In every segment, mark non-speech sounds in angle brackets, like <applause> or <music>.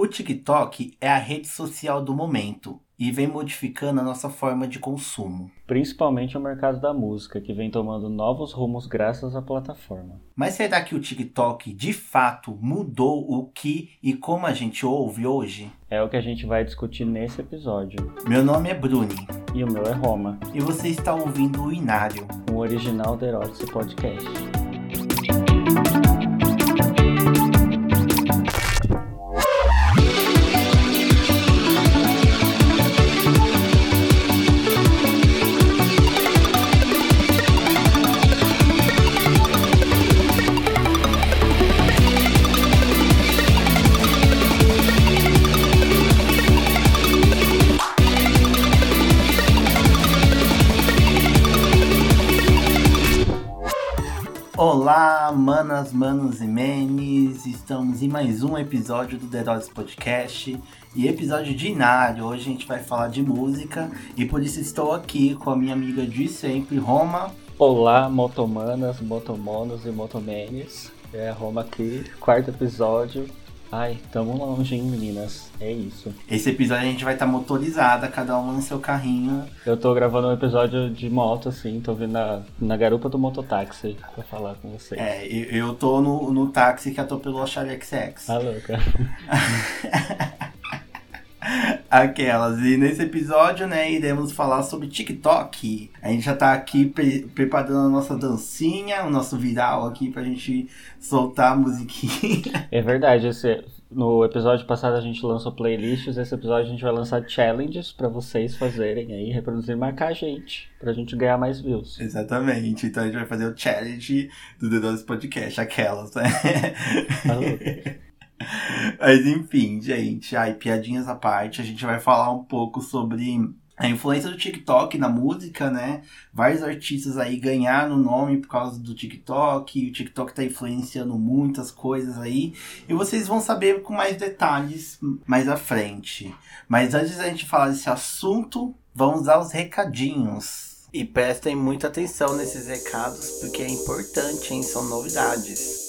O TikTok é a rede social do momento e vem modificando a nossa forma de consumo. Principalmente o mercado da música, que vem tomando novos rumos graças à plataforma. Mas será que o TikTok de fato mudou o que e como a gente ouve hoje? É o que a gente vai discutir nesse episódio. Meu nome é Bruni. E o meu é Roma. E você está ouvindo o Inário, um original da Erótice Podcast. Manas, manos e menes, estamos em mais um episódio do The Podcast e episódio de Inário. Hoje a gente vai falar de música e por isso estou aqui com a minha amiga de sempre, Roma. Olá, motomanas, motomonos e motomenes. É Roma aqui, quarto episódio. Ai, tamo longe, hein, meninas? É isso. Esse episódio a gente vai estar tá motorizada, cada uma no seu carrinho. Eu tô gravando um episódio de moto, assim, tô vindo na, na garupa do mototáxi pra falar com vocês. É, eu, eu tô no, no táxi que atropelou a Charlie XX. Tá louca. <laughs> <laughs> Aquelas. E nesse episódio, né, iremos falar sobre TikTok. A gente já tá aqui pre preparando a nossa dancinha, o nosso viral aqui pra gente soltar a musiquinha. <laughs> É verdade, esse, no episódio passado a gente lançou playlists, esse episódio a gente vai lançar challenges para vocês fazerem aí, reproduzir e marcar a gente, pra gente ganhar mais views. Exatamente, então a gente vai fazer o challenge do The Dois Podcast, aquelas, né? Tá <laughs> <laughs> Mas enfim, gente, aí piadinhas à parte, a gente vai falar um pouco sobre a influência do TikTok na música, né? Vários artistas aí ganharam nome por causa do TikTok, o TikTok tá influenciando muitas coisas aí, e vocês vão saber com mais detalhes mais à frente. Mas antes da gente falar desse assunto, vamos aos recadinhos. E prestem muita atenção nesses recados, porque é importante, hein? São novidades.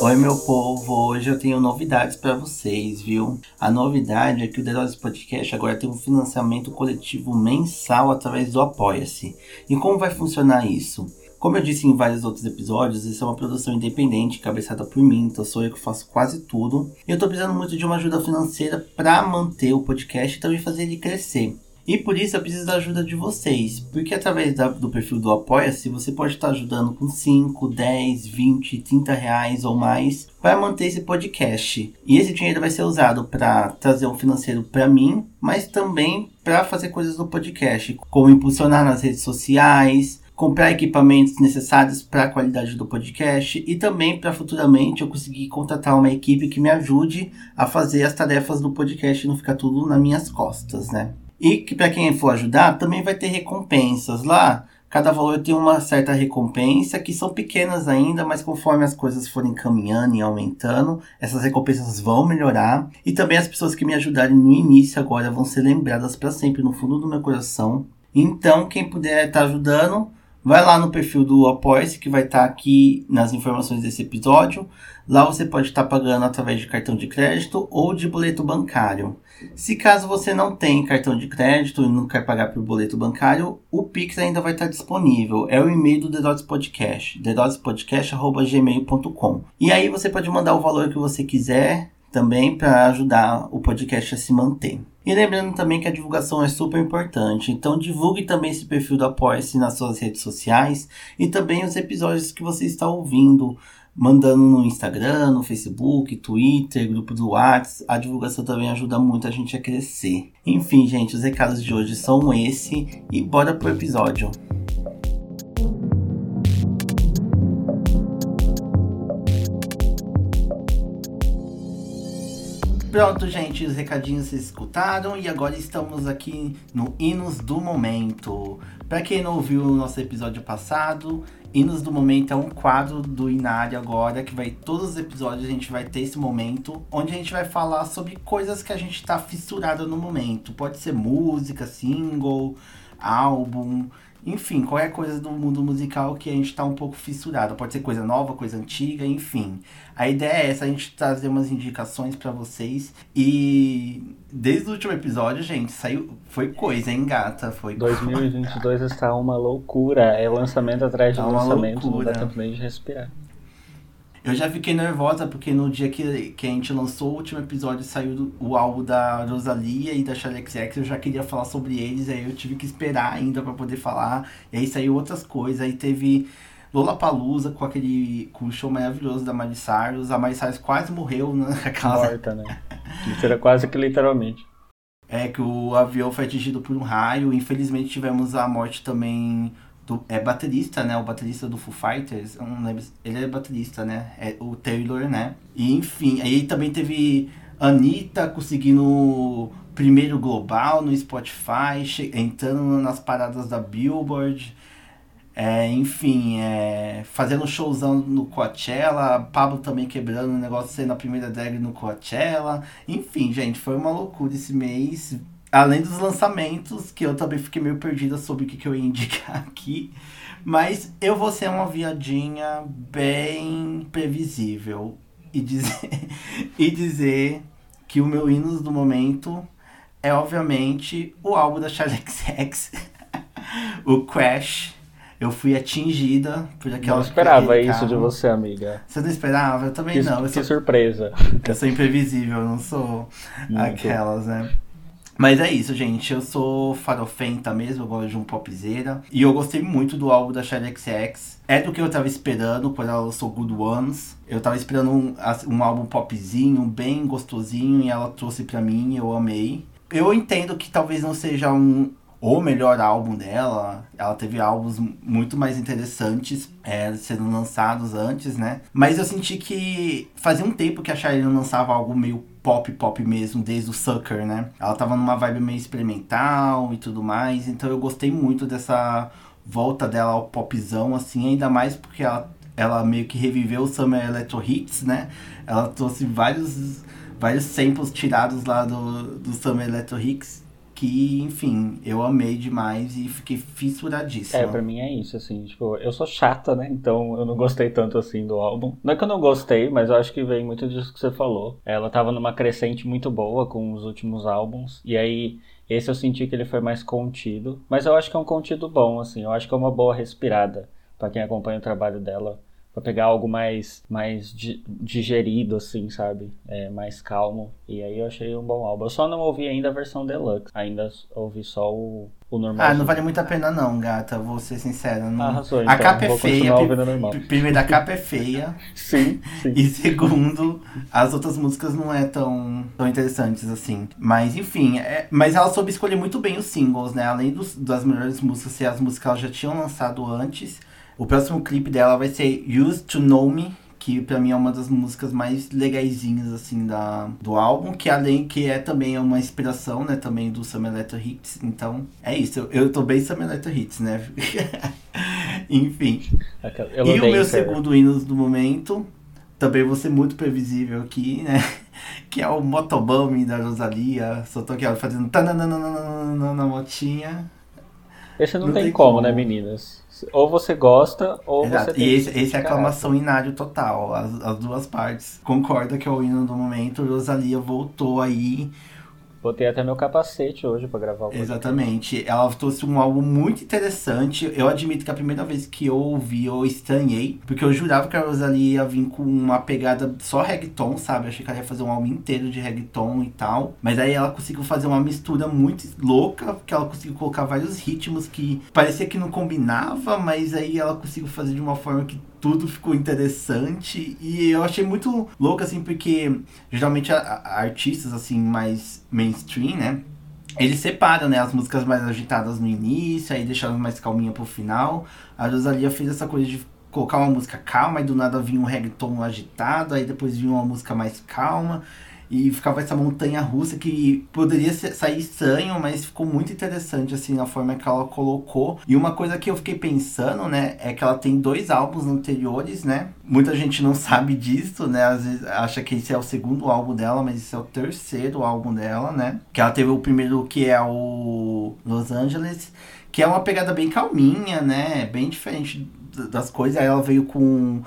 Oi, meu povo! Hoje eu tenho novidades para vocês, viu? A novidade é que o The Podcast agora tem um financiamento coletivo mensal através do Apoia-se. E como vai funcionar isso? Como eu disse em vários outros episódios, isso é uma produção independente, cabeçada por mim, então sou eu que faço quase tudo. E eu tô precisando muito de uma ajuda financeira para manter o podcast e também fazer ele crescer. E por isso eu preciso da ajuda de vocês, porque através da, do perfil do Apoia-se você pode estar ajudando com 5, 10, 20, 30 reais ou mais para manter esse podcast. E esse dinheiro vai ser usado para trazer um financeiro para mim, mas também para fazer coisas no podcast, como impulsionar nas redes sociais, comprar equipamentos necessários para a qualidade do podcast e também para futuramente eu conseguir contratar uma equipe que me ajude a fazer as tarefas do podcast e não ficar tudo nas minhas costas, né? E que para quem for ajudar, também vai ter recompensas lá. Cada valor tem uma certa recompensa, que são pequenas ainda, mas conforme as coisas forem caminhando e aumentando, essas recompensas vão melhorar. E também as pessoas que me ajudarem no início agora vão ser lembradas para sempre no fundo do meu coração. Então, quem puder estar tá ajudando, vai lá no perfil do Apoia-se, que vai estar tá aqui nas informações desse episódio. Lá você pode estar tá pagando através de cartão de crédito ou de boleto bancário. Se caso você não tem cartão de crédito e não quer pagar por boleto bancário, o Pix ainda vai estar disponível. É o e-mail do The Dots Podcast, thedotespodcast.gmail.com. E aí você pode mandar o valor que você quiser também para ajudar o podcast a se manter. E lembrando também que a divulgação é super importante, então divulgue também esse perfil do Apoia-se nas suas redes sociais e também os episódios que você está ouvindo mandando no Instagram, no Facebook, Twitter, grupo do WhatsApp. A divulgação também ajuda muito a gente a crescer. Enfim, gente, os recados de hoje são esse e bora pro episódio. Pronto, gente, os recadinhos vocês escutaram e agora estamos aqui no Hinos do Momento. Para quem não ouviu o nosso episódio passado, Hinos do Momento é um quadro do Inário agora, que vai todos os episódios a gente vai ter esse momento, onde a gente vai falar sobre coisas que a gente tá fissurado no momento. Pode ser música, single, álbum, enfim, qualquer coisa do mundo musical que a gente tá um pouco fissurado. Pode ser coisa nova, coisa antiga, enfim. A ideia é essa, a gente trazer umas indicações para vocês. E desde o último episódio, gente, saiu. Foi coisa, hein, gata? Foi 2022 está uma loucura. É lançamento atrás de tá lançamento, loucura. não dá tempo nem de respirar. Eu já fiquei nervosa porque no dia que, que a gente lançou o último episódio saiu o álbum da Rosalia e da Charlie XX, eu já queria falar sobre eles, aí eu tive que esperar ainda para poder falar. E aí saiu outras coisas, aí teve Lollapalooza com aquele com o show maravilhoso da Miley Cyrus. A Miley Cyrus quase morreu <laughs> naquela morta, né? Literal, quase que literalmente. É que o avião foi atingido por um raio. Infelizmente tivemos a morte também do, é baterista, né? O baterista do Foo Fighters, eu não lembro, ele é baterista, né? É o Taylor, né? E enfim, aí também teve Anitta conseguindo primeiro global no Spotify, entrando nas paradas da Billboard. É, enfim, é, fazendo showzão no Coachella, Pablo também quebrando o negócio sendo a primeira drag no Coachella. Enfim, gente, foi uma loucura esse mês. Além dos lançamentos, que eu também fiquei meio perdida sobre o que, que eu ia indicar <laughs> aqui. Mas eu vou ser uma viadinha bem previsível. E dizer, <laughs> e dizer que o meu hino do momento é, obviamente, o álbum da Charlie XX, <laughs> o Crash. Eu fui atingida por aquela. Não esperava isso de você, amiga. Você não esperava? Eu também que, não. Eu que sou, surpresa. Eu sou imprevisível, eu não sou Muito. aquelas, né? Mas é isso, gente. Eu sou farofenta mesmo, eu gosto de um popzeira. E eu gostei muito do álbum da Charlie XX. É do que eu tava esperando quando ela lançou Good Ones. Eu tava esperando um, um álbum popzinho, bem gostosinho, e ela trouxe pra mim, eu amei. Eu entendo que talvez não seja um, o melhor álbum dela. Ela teve álbuns muito mais interessantes é, sendo lançados antes, né? Mas eu senti que fazia um tempo que a Charlie não lançava algo meio pop pop mesmo, desde o Sucker, né? Ela tava numa vibe meio experimental e tudo mais, então eu gostei muito dessa volta dela ao popzão, assim, ainda mais porque ela, ela meio que reviveu o Summer Electro Hits, né? Ela trouxe vários, vários samples tirados lá do, do Summer Electro Hits que, enfim, eu amei demais e fiquei fissuradíssima. É, pra mim é isso, assim, tipo, eu sou chata, né? Então eu não gostei tanto assim do álbum. Não é que eu não gostei, mas eu acho que vem muito disso que você falou. Ela tava numa crescente muito boa com os últimos álbuns, e aí esse eu senti que ele foi mais contido, mas eu acho que é um contido bom, assim, eu acho que é uma boa respirada para quem acompanha o trabalho dela para pegar algo mais mais digerido assim, sabe? É, mais calmo. E aí eu achei um bom álbum. Eu só não ouvi ainda a versão deluxe, ainda ouvi só o, o normal. Ah, não vale muito a pena não, gata, vou ser sincero. Não... Arrasou, então. A capa é feia. Primeiro, a capa é feia. <laughs> sim, sim. E segundo, as outras músicas não é tão, tão interessantes assim. Mas enfim, é... mas ela soube escolher muito bem os singles, né? Além dos, das melhores músicas ser as músicas que ela já tinham lançado antes o próximo clipe dela vai ser Used to Know Me, que pra mim é uma das músicas mais legaisinhas, assim, da, do álbum, que além que é também uma inspiração, né, também do Summer Electro Hits, então é isso, eu, eu tô bem Summer Electro Hits, né, <laughs> enfim. Eu e o meu segundo hino do momento, também vou ser muito previsível aqui, né, <laughs> que é o Motobummy da Rosalia, só tô aqui ó, fazendo na motinha. Esse não, não tem, tem como, como, né, meninas? Ou você gosta, ou Exato. você tem E esse, esse é aclamação inário total. As, as duas partes. Concorda que é o hino do momento. Rosalia voltou aí Botei até meu capacete hoje para gravar o. Exatamente. Ela trouxe um álbum muito interessante. Eu admito que a primeira vez que eu ouvi, eu estranhei. Porque eu jurava que a Rosalie ia vir com uma pegada só reggaeton, sabe? Eu achei que ela ia fazer um álbum inteiro de reggaeton e tal. Mas aí ela conseguiu fazer uma mistura muito louca. Que ela conseguiu colocar vários ritmos que parecia que não combinava. Mas aí ela conseguiu fazer de uma forma que tudo ficou interessante e eu achei muito louco assim porque geralmente a, a artistas assim mais mainstream, né? Eles separam, né, as músicas mais agitadas no início, aí deixaram mais calminha pro final. A Rosalia fez essa coisa de colocar uma música calma e do nada vinha um reggaeton agitado, aí depois vinha uma música mais calma e ficava essa montanha russa que poderia sair estranho, mas ficou muito interessante assim na forma que ela colocou. E uma coisa que eu fiquei pensando, né, é que ela tem dois álbuns anteriores, né? Muita gente não <laughs> sabe disso, né? Às vezes acha que esse é o segundo álbum dela, mas esse é o terceiro álbum dela, né? Que ela teve o primeiro que é o Los Angeles que é uma pegada bem calminha, né? Bem diferente das coisas. Aí ela veio com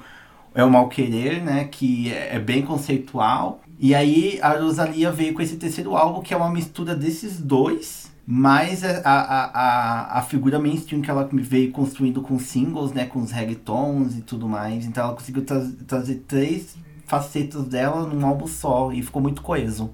É o Mal Querer, né? Que é, é bem conceitual. E aí a Rosalia veio com esse terceiro álbum, que é uma mistura desses dois. Mas a, a, a, a figura mainstream que ela veio construindo com singles, né? Com os reggaetons e tudo mais. Então ela conseguiu tra trazer três facetas dela num álbum só. E ficou muito coeso.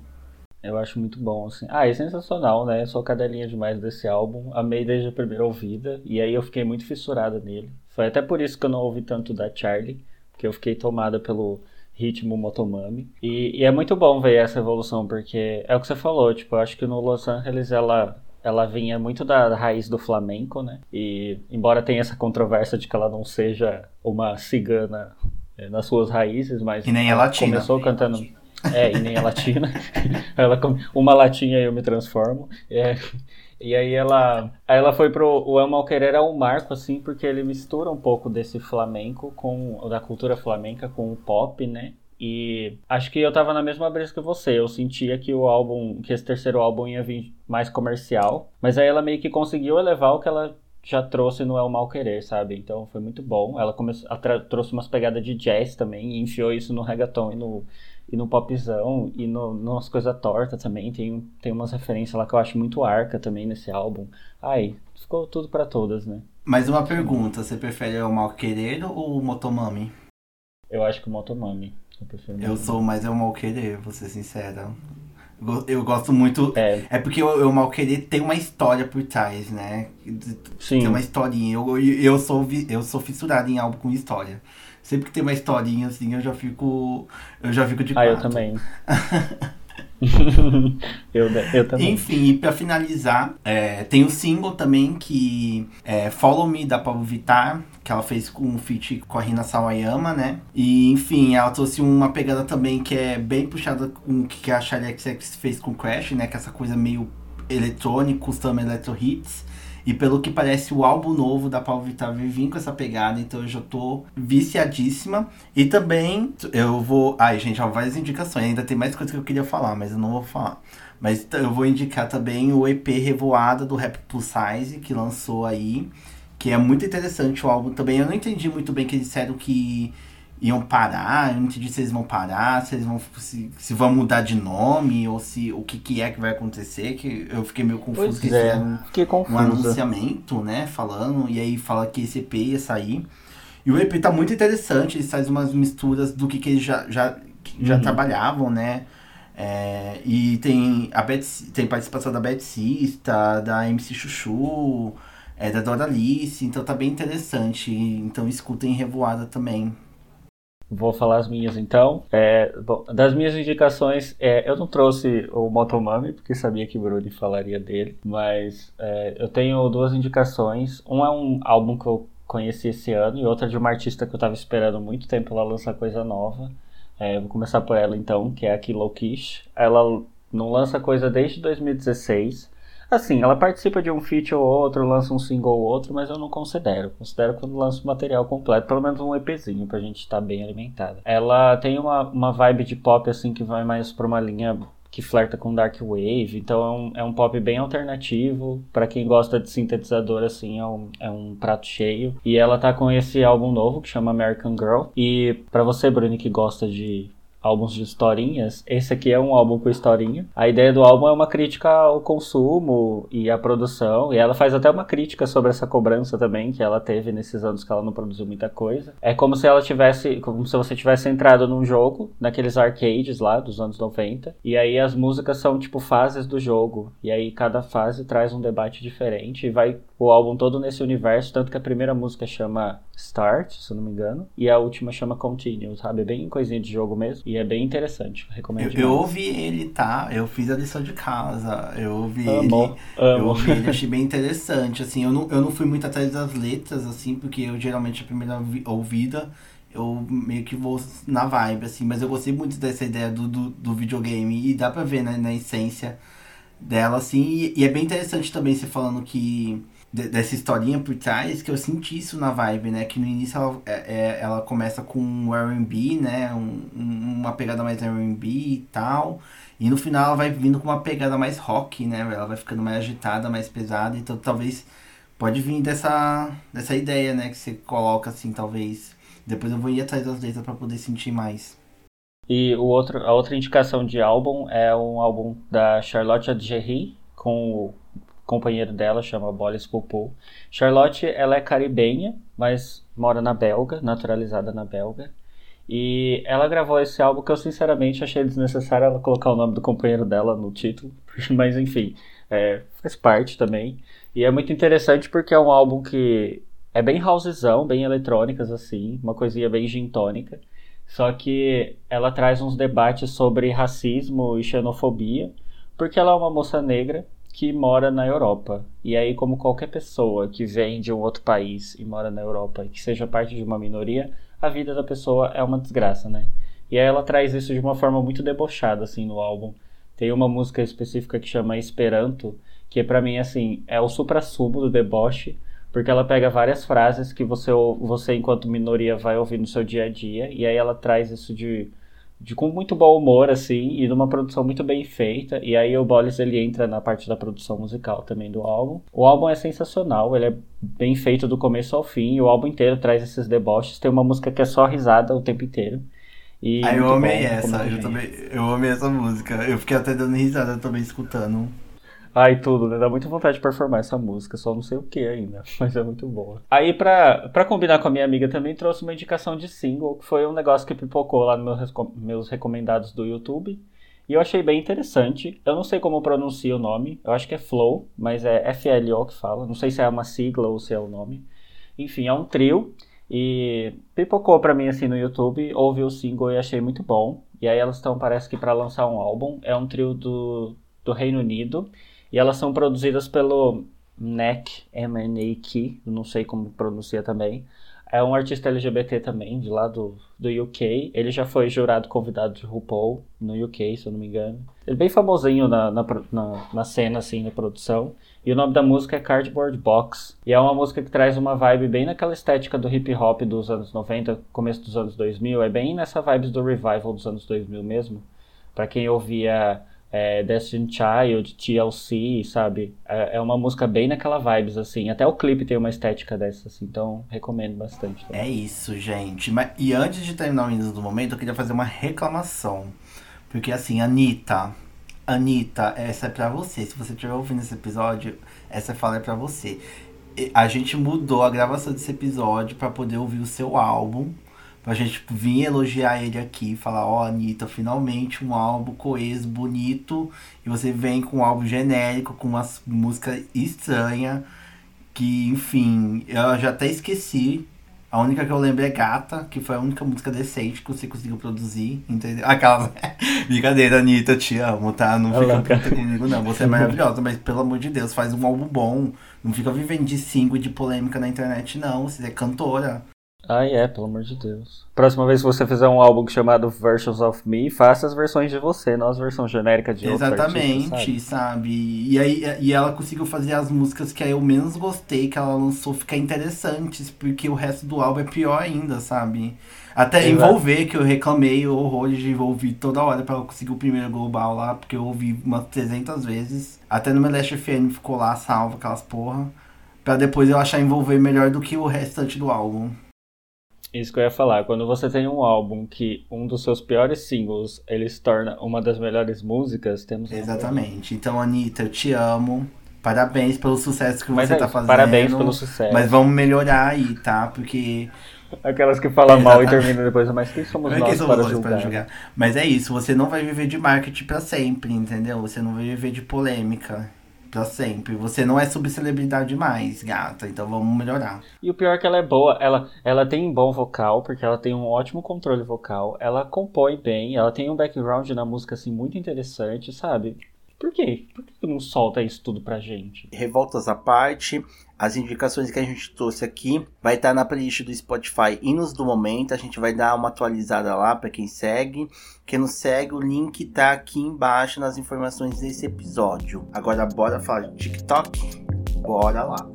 Eu acho muito bom, assim. Ah, é sensacional, né? Sou cadelinha demais desse álbum. Amei desde a primeira ouvida. E aí eu fiquei muito fissurada nele. Foi até por isso que eu não ouvi tanto da Charlie. Porque eu fiquei tomada pelo ritmo Motomami. E, e é muito bom ver essa evolução, porque é o que você falou, tipo, eu acho que no Los Angeles ela ela vinha muito da raiz do flamenco, né? E embora tenha essa controvérsia de que ela não seja uma cigana é, nas suas raízes, mas e nem é latina. começou cantando é, e nem é latina. <laughs> ela uma latinha eu me transformo. É, e aí ela, aí ela foi pro o El Malquerer é um marco assim, porque ele mistura um pouco desse flamenco com da cultura flamenca com o pop, né? E acho que eu tava na mesma brisa que você. Eu sentia que o álbum, que esse terceiro álbum ia vir mais comercial, mas aí ela meio que conseguiu elevar o que ela já trouxe no El Mal Querer, sabe? Então foi muito bom. Ela começou, trouxe umas pegadas de jazz também e enfiou isso no reggaeton e no e no popzão e no, nas coisas tortas também. Tem, tem umas referências lá que eu acho muito arca também nesse álbum. Ai, ficou tudo para todas, né? Mais uma pergunta, você prefere o Mal Querer ou o Motomami? Eu acho que o Motomami. Eu, prefiro eu sou mais o Mal Querer, vou ser sincera. Eu gosto muito. É, é porque o, o Mal Querer tem uma história por trás, né? Sim. Tem uma historinha. Eu, eu, sou, eu sou fissurado em algo com história. Sempre que tem uma historinha assim, eu já fico. Eu já fico de Ah, eu também. <laughs> eu, eu também. Enfim, e pra finalizar, é, tem o single também que é Follow Me da Pablo Vittar, que ela fez com o feat com a Rina Sawayama, né? E enfim, ela trouxe uma pegada também que é bem puxada com o que a Charlie XX fez com Crash, né? Que é essa coisa meio eletrônico, custom electro hits. E pelo que parece, o álbum novo da Paulo Vittar vir com essa pegada, então eu já tô viciadíssima. E também eu vou. Ai, gente, ó, várias indicações. Ainda tem mais coisas que eu queria falar, mas eu não vou falar. Mas eu vou indicar também o EP Revoada do Rap Plus Size, que lançou aí. Que é muito interessante o álbum também. Eu não entendi muito bem que eles disseram que iam parar, eu não entendi se eles vão parar, se eles vão se, se vão mudar de nome ou se o que, que é que vai acontecer, que eu fiquei meio confuso pois que é, fizeram um anunciamento, né, falando, e aí fala que esse EP ia sair. E o EP tá muito interessante, eles fazem umas misturas do que, que eles já, já, já uhum. trabalhavam, né? É, e tem a Betsy, tem participação da Beth Sista, da MC Chuchu, é, da Doralice, então tá bem interessante. Então escutem Revoada também. Vou falar as minhas então. É, bom, das minhas indicações, é, eu não trouxe o Motomami, porque sabia que o Bruni falaria dele, mas é, eu tenho duas indicações. Um é um álbum que eu conheci esse ano e outra de uma artista que eu estava esperando muito tempo ela lançar coisa nova. É, vou começar por ela então, que é a Kilo Kish. Ela não lança coisa desde 2016. Assim, ela participa de um feat ou outro, lança um single ou outro, mas eu não considero. Considero quando lança o material completo, pelo menos um EPzinho pra gente estar tá bem alimentado. Ela tem uma, uma vibe de pop assim que vai mais pra uma linha que flerta com dark wave, então é um, é um pop bem alternativo. para quem gosta de sintetizador, assim, é um, é um prato cheio. E ela tá com esse álbum novo que chama American Girl. E para você, Bruni, que gosta de álbuns de historinhas. Esse aqui é um álbum com historinha. A ideia do álbum é uma crítica ao consumo e à produção. E ela faz até uma crítica sobre essa cobrança também que ela teve nesses anos que ela não produziu muita coisa. É como se ela tivesse, como se você tivesse entrado num jogo, naqueles arcades lá dos anos 90. E aí as músicas são tipo fases do jogo. E aí cada fase traz um debate diferente e vai o álbum todo nesse universo, tanto que a primeira música chama Start, se eu não me engano, e a última chama Continue, sabe? É bem coisinha de jogo mesmo. E é bem interessante. Recomendo eu, eu ouvi ele, tá? Eu fiz a lição de casa. Eu ouvi amo, ele. Amo. Eu ouvi ele, achei <laughs> bem interessante. Assim, eu não, eu não fui muito atrás das letras, assim, porque eu geralmente a primeira ouvida eu meio que vou na vibe, assim, mas eu gostei muito dessa ideia do, do, do videogame e dá pra ver né, na essência dela, assim, e, e, é bem interessante também você falando que dessa historinha por trás, que eu senti isso na vibe, né? Que no início ela, é, é ela começa com R&B, né? Um, uma pegada mais R&B e tal. E no final ela vai vindo com uma pegada mais rock, né? Ela vai ficando mais agitada, mais pesada. Então talvez pode vir dessa, dessa ideia, né? Que você coloca assim, talvez. Depois eu vou ir atrás das letras para poder sentir mais. E o outro, a outra indicação de álbum é um álbum da Charlotte Adjerry, com companheiro dela, chama Bolis Popo. Charlotte, ela é caribenha, mas mora na Belga, naturalizada na Belga. E ela gravou esse álbum que eu sinceramente achei desnecessário ela colocar o nome do companheiro dela no título, <laughs> mas enfim, é, faz parte também. E é muito interessante porque é um álbum que é bem housezão, bem eletrônicas assim, uma coisinha bem gintônica. Só que ela traz uns debates sobre racismo e xenofobia, porque ela é uma moça negra que mora na Europa. E aí, como qualquer pessoa que vem de um outro país e mora na Europa e que seja parte de uma minoria, a vida da pessoa é uma desgraça, né? E aí ela traz isso de uma forma muito debochada, assim, no álbum. Tem uma música específica que chama Esperanto, que para mim, assim, é o supra-sumo do deboche, porque ela pega várias frases que você, você, enquanto minoria, vai ouvir no seu dia a dia, e aí ela traz isso de, de com muito bom humor, assim, e numa produção muito bem feita, e aí o Bolles, ele entra na parte da produção musical também do álbum. O álbum é sensacional, ele é bem feito do começo ao fim, e o álbum inteiro traz esses deboches, tem uma música que é só risada o tempo inteiro. E ah, eu amei bom, essa, eu também, eu amei essa música, eu fiquei até dando risada também escutando. Ai, tudo, né? Dá muita vontade de performar essa música, só não sei o que ainda, <laughs> mas é muito boa. Aí, pra, pra combinar com a minha amiga também, trouxe uma indicação de single, que foi um negócio que pipocou lá nos meus, meus recomendados do YouTube. E eu achei bem interessante. Eu não sei como pronuncia o nome, eu acho que é Flow, mas é FLO que fala. Não sei se é uma sigla ou se é o nome. Enfim, é um trio. E pipocou pra mim assim no YouTube, ouvi o single e achei muito bom. E aí elas estão, parece que para lançar um álbum. É um trio do, do Reino Unido. E elas são produzidas pelo NEC, M-N-A-K, não sei como pronuncia também. É um artista LGBT também, de lá do, do UK. Ele já foi jurado convidado de RuPaul no UK, se eu não me engano. Ele é bem famosinho na, na, na, na cena, assim, na produção. E o nome da música é Cardboard Box. E é uma música que traz uma vibe bem naquela estética do hip hop dos anos 90, começo dos anos 2000. É bem nessa vibes do revival dos anos 2000 mesmo. Para quem ouvia é, Destiny Child, TLC, sabe? É, é, uma música bem naquela vibes, assim. Até o clipe tem uma estética dessa, assim, então recomendo bastante. Também. É isso, gente. Mas, e antes de terminar o Minas do Momento, eu queria fazer uma reclamação. Porque, assim, Anitta, Anitta, essa é pra você. Se você estiver ouvindo esse episódio, essa fala é pra você. A gente mudou a gravação desse episódio para poder ouvir o seu álbum pra gente vir elogiar ele aqui, falar, ó, oh, Anitta, finalmente um álbum coeso, bonito, e você vem com um álbum genérico, com uma música estranha, que, enfim, eu já até esqueci. A única que eu lembro é Gata, que foi a única música decente que você conseguiu produzir, entendeu? <laughs> Aquela. Brincadeira, Anitta, te amo, tá? Não fica puta comigo, não. Você é maravilhosa, mas pelo amor de Deus, faz um álbum bom. Não fica vivendo de single e de polêmica na internet, não. Você é cantora. Ai, é, pelo amor de Deus. Próxima vez que você fizer um álbum chamado Versions of Me, faça as versões de você, não as versões genéricas de Exatamente, artista, sabe? sabe? E aí e ela conseguiu fazer as músicas que eu menos gostei que ela lançou ficar interessantes, porque o resto do álbum é pior ainda, sabe? Até Exato. envolver, que eu reclamei horrores de envolver toda hora pra ela conseguir o primeiro global lá, porque eu ouvi umas 300 vezes. Até no Meleste FM ficou lá salvo aquelas porra. Pra depois eu achar envolver melhor do que o restante do álbum. Isso que eu ia falar, quando você tem um álbum que um dos seus piores singles ele se torna uma das melhores músicas, temos Exatamente. Então, Anitta, eu te amo. Parabéns pelo sucesso que Mas você é, tá fazendo. Parabéns pelo sucesso. Mas vamos melhorar aí, tá? Porque. Aquelas que falam mal e terminam depois, mas quem somos nós, quem somos para, nós julgar? para julgar? Mas é isso, você não vai viver de marketing para sempre, entendeu? Você não vai viver de polêmica pra sempre. Você não é subcelebridade mais, gata. Então vamos melhorar. E o pior é que ela é boa. Ela, ela tem bom vocal, porque ela tem um ótimo controle vocal. Ela compõe bem. Ela tem um background na música, assim, muito interessante, sabe? Por quê? Por que não solta isso tudo pra gente? Revoltas à parte, as indicações que a gente trouxe aqui vai estar tá na playlist do Spotify Hinos do Momento. A gente vai dar uma atualizada lá para quem segue. Quem não segue, o link tá aqui embaixo nas informações desse episódio. Agora bora falar de TikTok? Bora lá.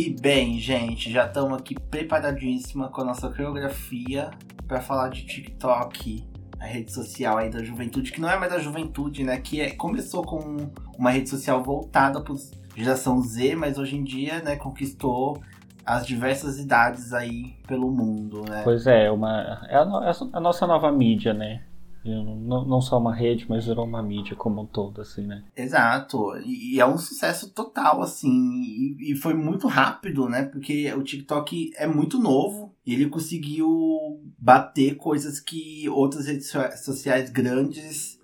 E bem, gente, já estamos aqui preparadíssima com a nossa coreografia para falar de TikTok a rede social aí da juventude, que não é mais da juventude, né? Que é, começou com uma rede social voltada para geração Z, mas hoje em dia, né, conquistou as diversas idades aí pelo mundo, né? Pois é, uma, é a, é a nossa nova mídia, né? Não, só uma rede, mas virou uma mídia como um todo, assim, né? Exato. E, e é um sucesso total, assim. E, e, foi muito rápido, né? Porque o TikTok é muito novo e ele conseguiu bater coisas que outras redes sociais grandes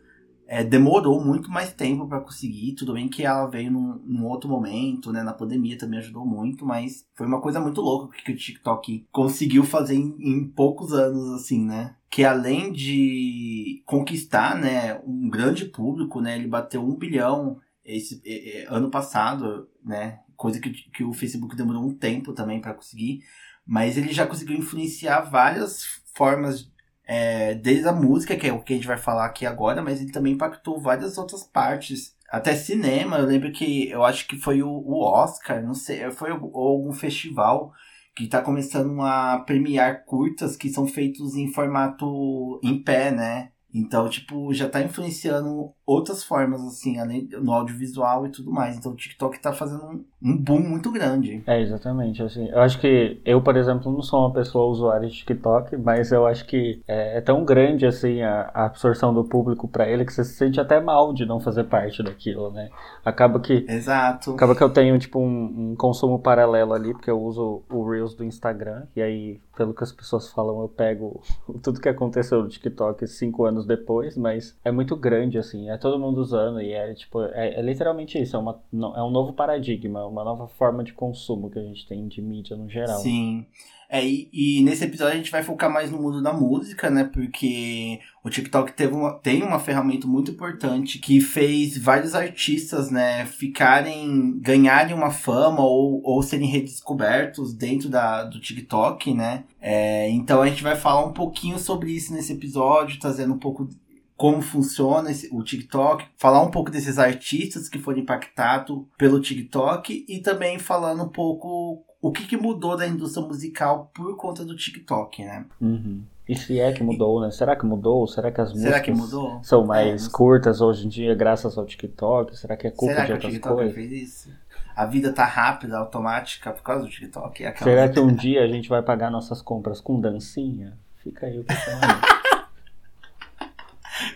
é, demorou muito mais tempo para conseguir. Tudo bem que ela veio num, num, outro momento, né? Na pandemia também ajudou muito, mas foi uma coisa muito louca que o TikTok conseguiu fazer em, em poucos anos, assim, né? Que além de conquistar, né, um grande público, né? Ele bateu um bilhão esse ano passado, né? Coisa que, que o Facebook demorou um tempo também para conseguir. Mas ele já conseguiu influenciar várias formas é, desde a música, que é o que a gente vai falar aqui agora, mas ele também impactou várias outras partes. Até cinema, eu lembro que eu acho que foi o, o Oscar, não sei, foi algum festival que está começando a premiar curtas que são feitos em formato em pé, né? Então, tipo, já tá influenciando outras formas, assim, além no audiovisual e tudo mais. Então, o TikTok tá fazendo um, um boom muito grande. É, exatamente. Assim, eu acho que eu, por exemplo, não sou uma pessoa usuária de TikTok, mas eu acho que é, é tão grande, assim, a, a absorção do público para ele que você se sente até mal de não fazer parte daquilo, né? Acaba que. Exato. Acaba que eu tenho, tipo, um, um consumo paralelo ali, porque eu uso o Reels do Instagram, e aí pelo que as pessoas falam, eu pego <laughs> tudo que aconteceu no TikTok cinco anos depois, mas é muito grande, assim, é todo mundo usando e é tipo, é, é literalmente isso, é, uma, é um novo paradigma, uma nova forma de consumo que a gente tem de mídia no geral. Sim. É, e, e, nesse episódio a gente vai focar mais no mundo da música, né? Porque o TikTok teve uma, tem uma ferramenta muito importante que fez vários artistas, né, ficarem, ganharem uma fama ou, ou serem redescobertos dentro da, do TikTok, né? É, então a gente vai falar um pouquinho sobre isso nesse episódio, trazendo um pouco como funciona esse, o TikTok, falar um pouco desses artistas que foram impactados pelo TikTok e também falando um pouco o que, que mudou da indústria musical por conta do TikTok, né? Uhum. E se é que mudou, né? Será que mudou? Será que as Será músicas que são mais é, curtas hoje em dia graças ao TikTok? Será que é culpa Será de outras coisas? Será que o TikTok fez isso? A vida tá rápida, automática por causa do TikTok. É Será que um dia a gente vai pagar nossas compras com dancinha? Fica aí o questionamento.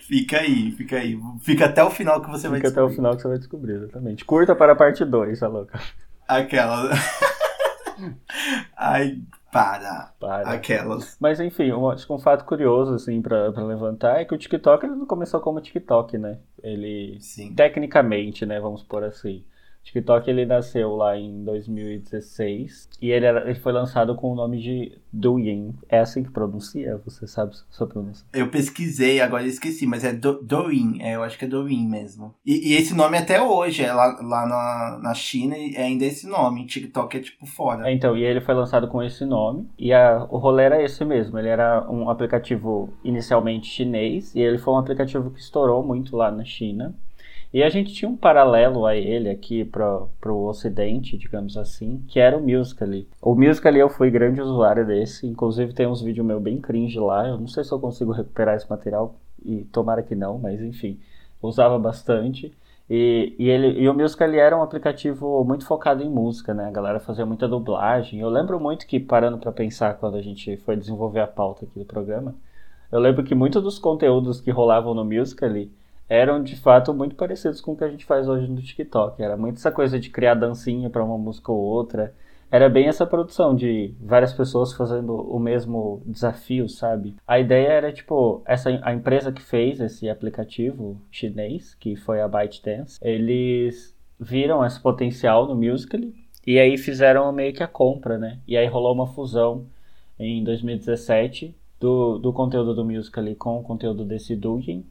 <laughs> fica aí, fica aí. Fica até o final que você fica vai descobrir. Fica até o final que você vai descobrir, exatamente. Curta para a parte 2, tá louca? Aquela. Ai, para. para. Aquelas. Mas enfim, um, acho que um fato curioso, assim, pra, pra levantar é que o TikTok ele não começou como TikTok, né? Ele. Sim. Tecnicamente, né? Vamos por assim. TikTok ele nasceu lá em 2016 e ele, era, ele foi lançado com o nome de Douyin. É assim que pronuncia? Você sabe sua pronúncia? Eu pesquisei, agora esqueci, mas é Do, Douyin. É, eu acho que é Douyin mesmo. E, e, esse nome até hoje, é lá, lá na, na China, é ainda esse nome. TikTok é tipo fora. É, então, e ele foi lançado com esse nome. E a, o rolê era esse mesmo. Ele era um aplicativo inicialmente chinês e ele foi um aplicativo que estourou muito lá na China. E a gente tinha um paralelo a ele aqui para o ocidente, digamos assim, que era o Musical.ly. O Musical.ly eu fui grande usuário desse, inclusive tem uns vídeos meu bem cringe lá, eu não sei se eu consigo recuperar esse material, e tomara que não, mas enfim, usava bastante. E, e, ele, e o Musical.ly era um aplicativo muito focado em música, né? A galera fazia muita dublagem. Eu lembro muito que, parando para pensar quando a gente foi desenvolver a pauta aqui do programa, eu lembro que muitos dos conteúdos que rolavam no Musical.ly eram de fato muito parecidos com o que a gente faz hoje no TikTok. Era muito essa coisa de criar dancinha para uma música ou outra. Era bem essa produção de várias pessoas fazendo o mesmo desafio, sabe? A ideia era tipo, essa a empresa que fez esse aplicativo chinês, que foi a ByteDance, eles viram esse potencial no Musical.ly e aí fizeram meio que a compra, né? E aí rolou uma fusão em 2017 do, do conteúdo do Musical.ly com o conteúdo desse Douyin.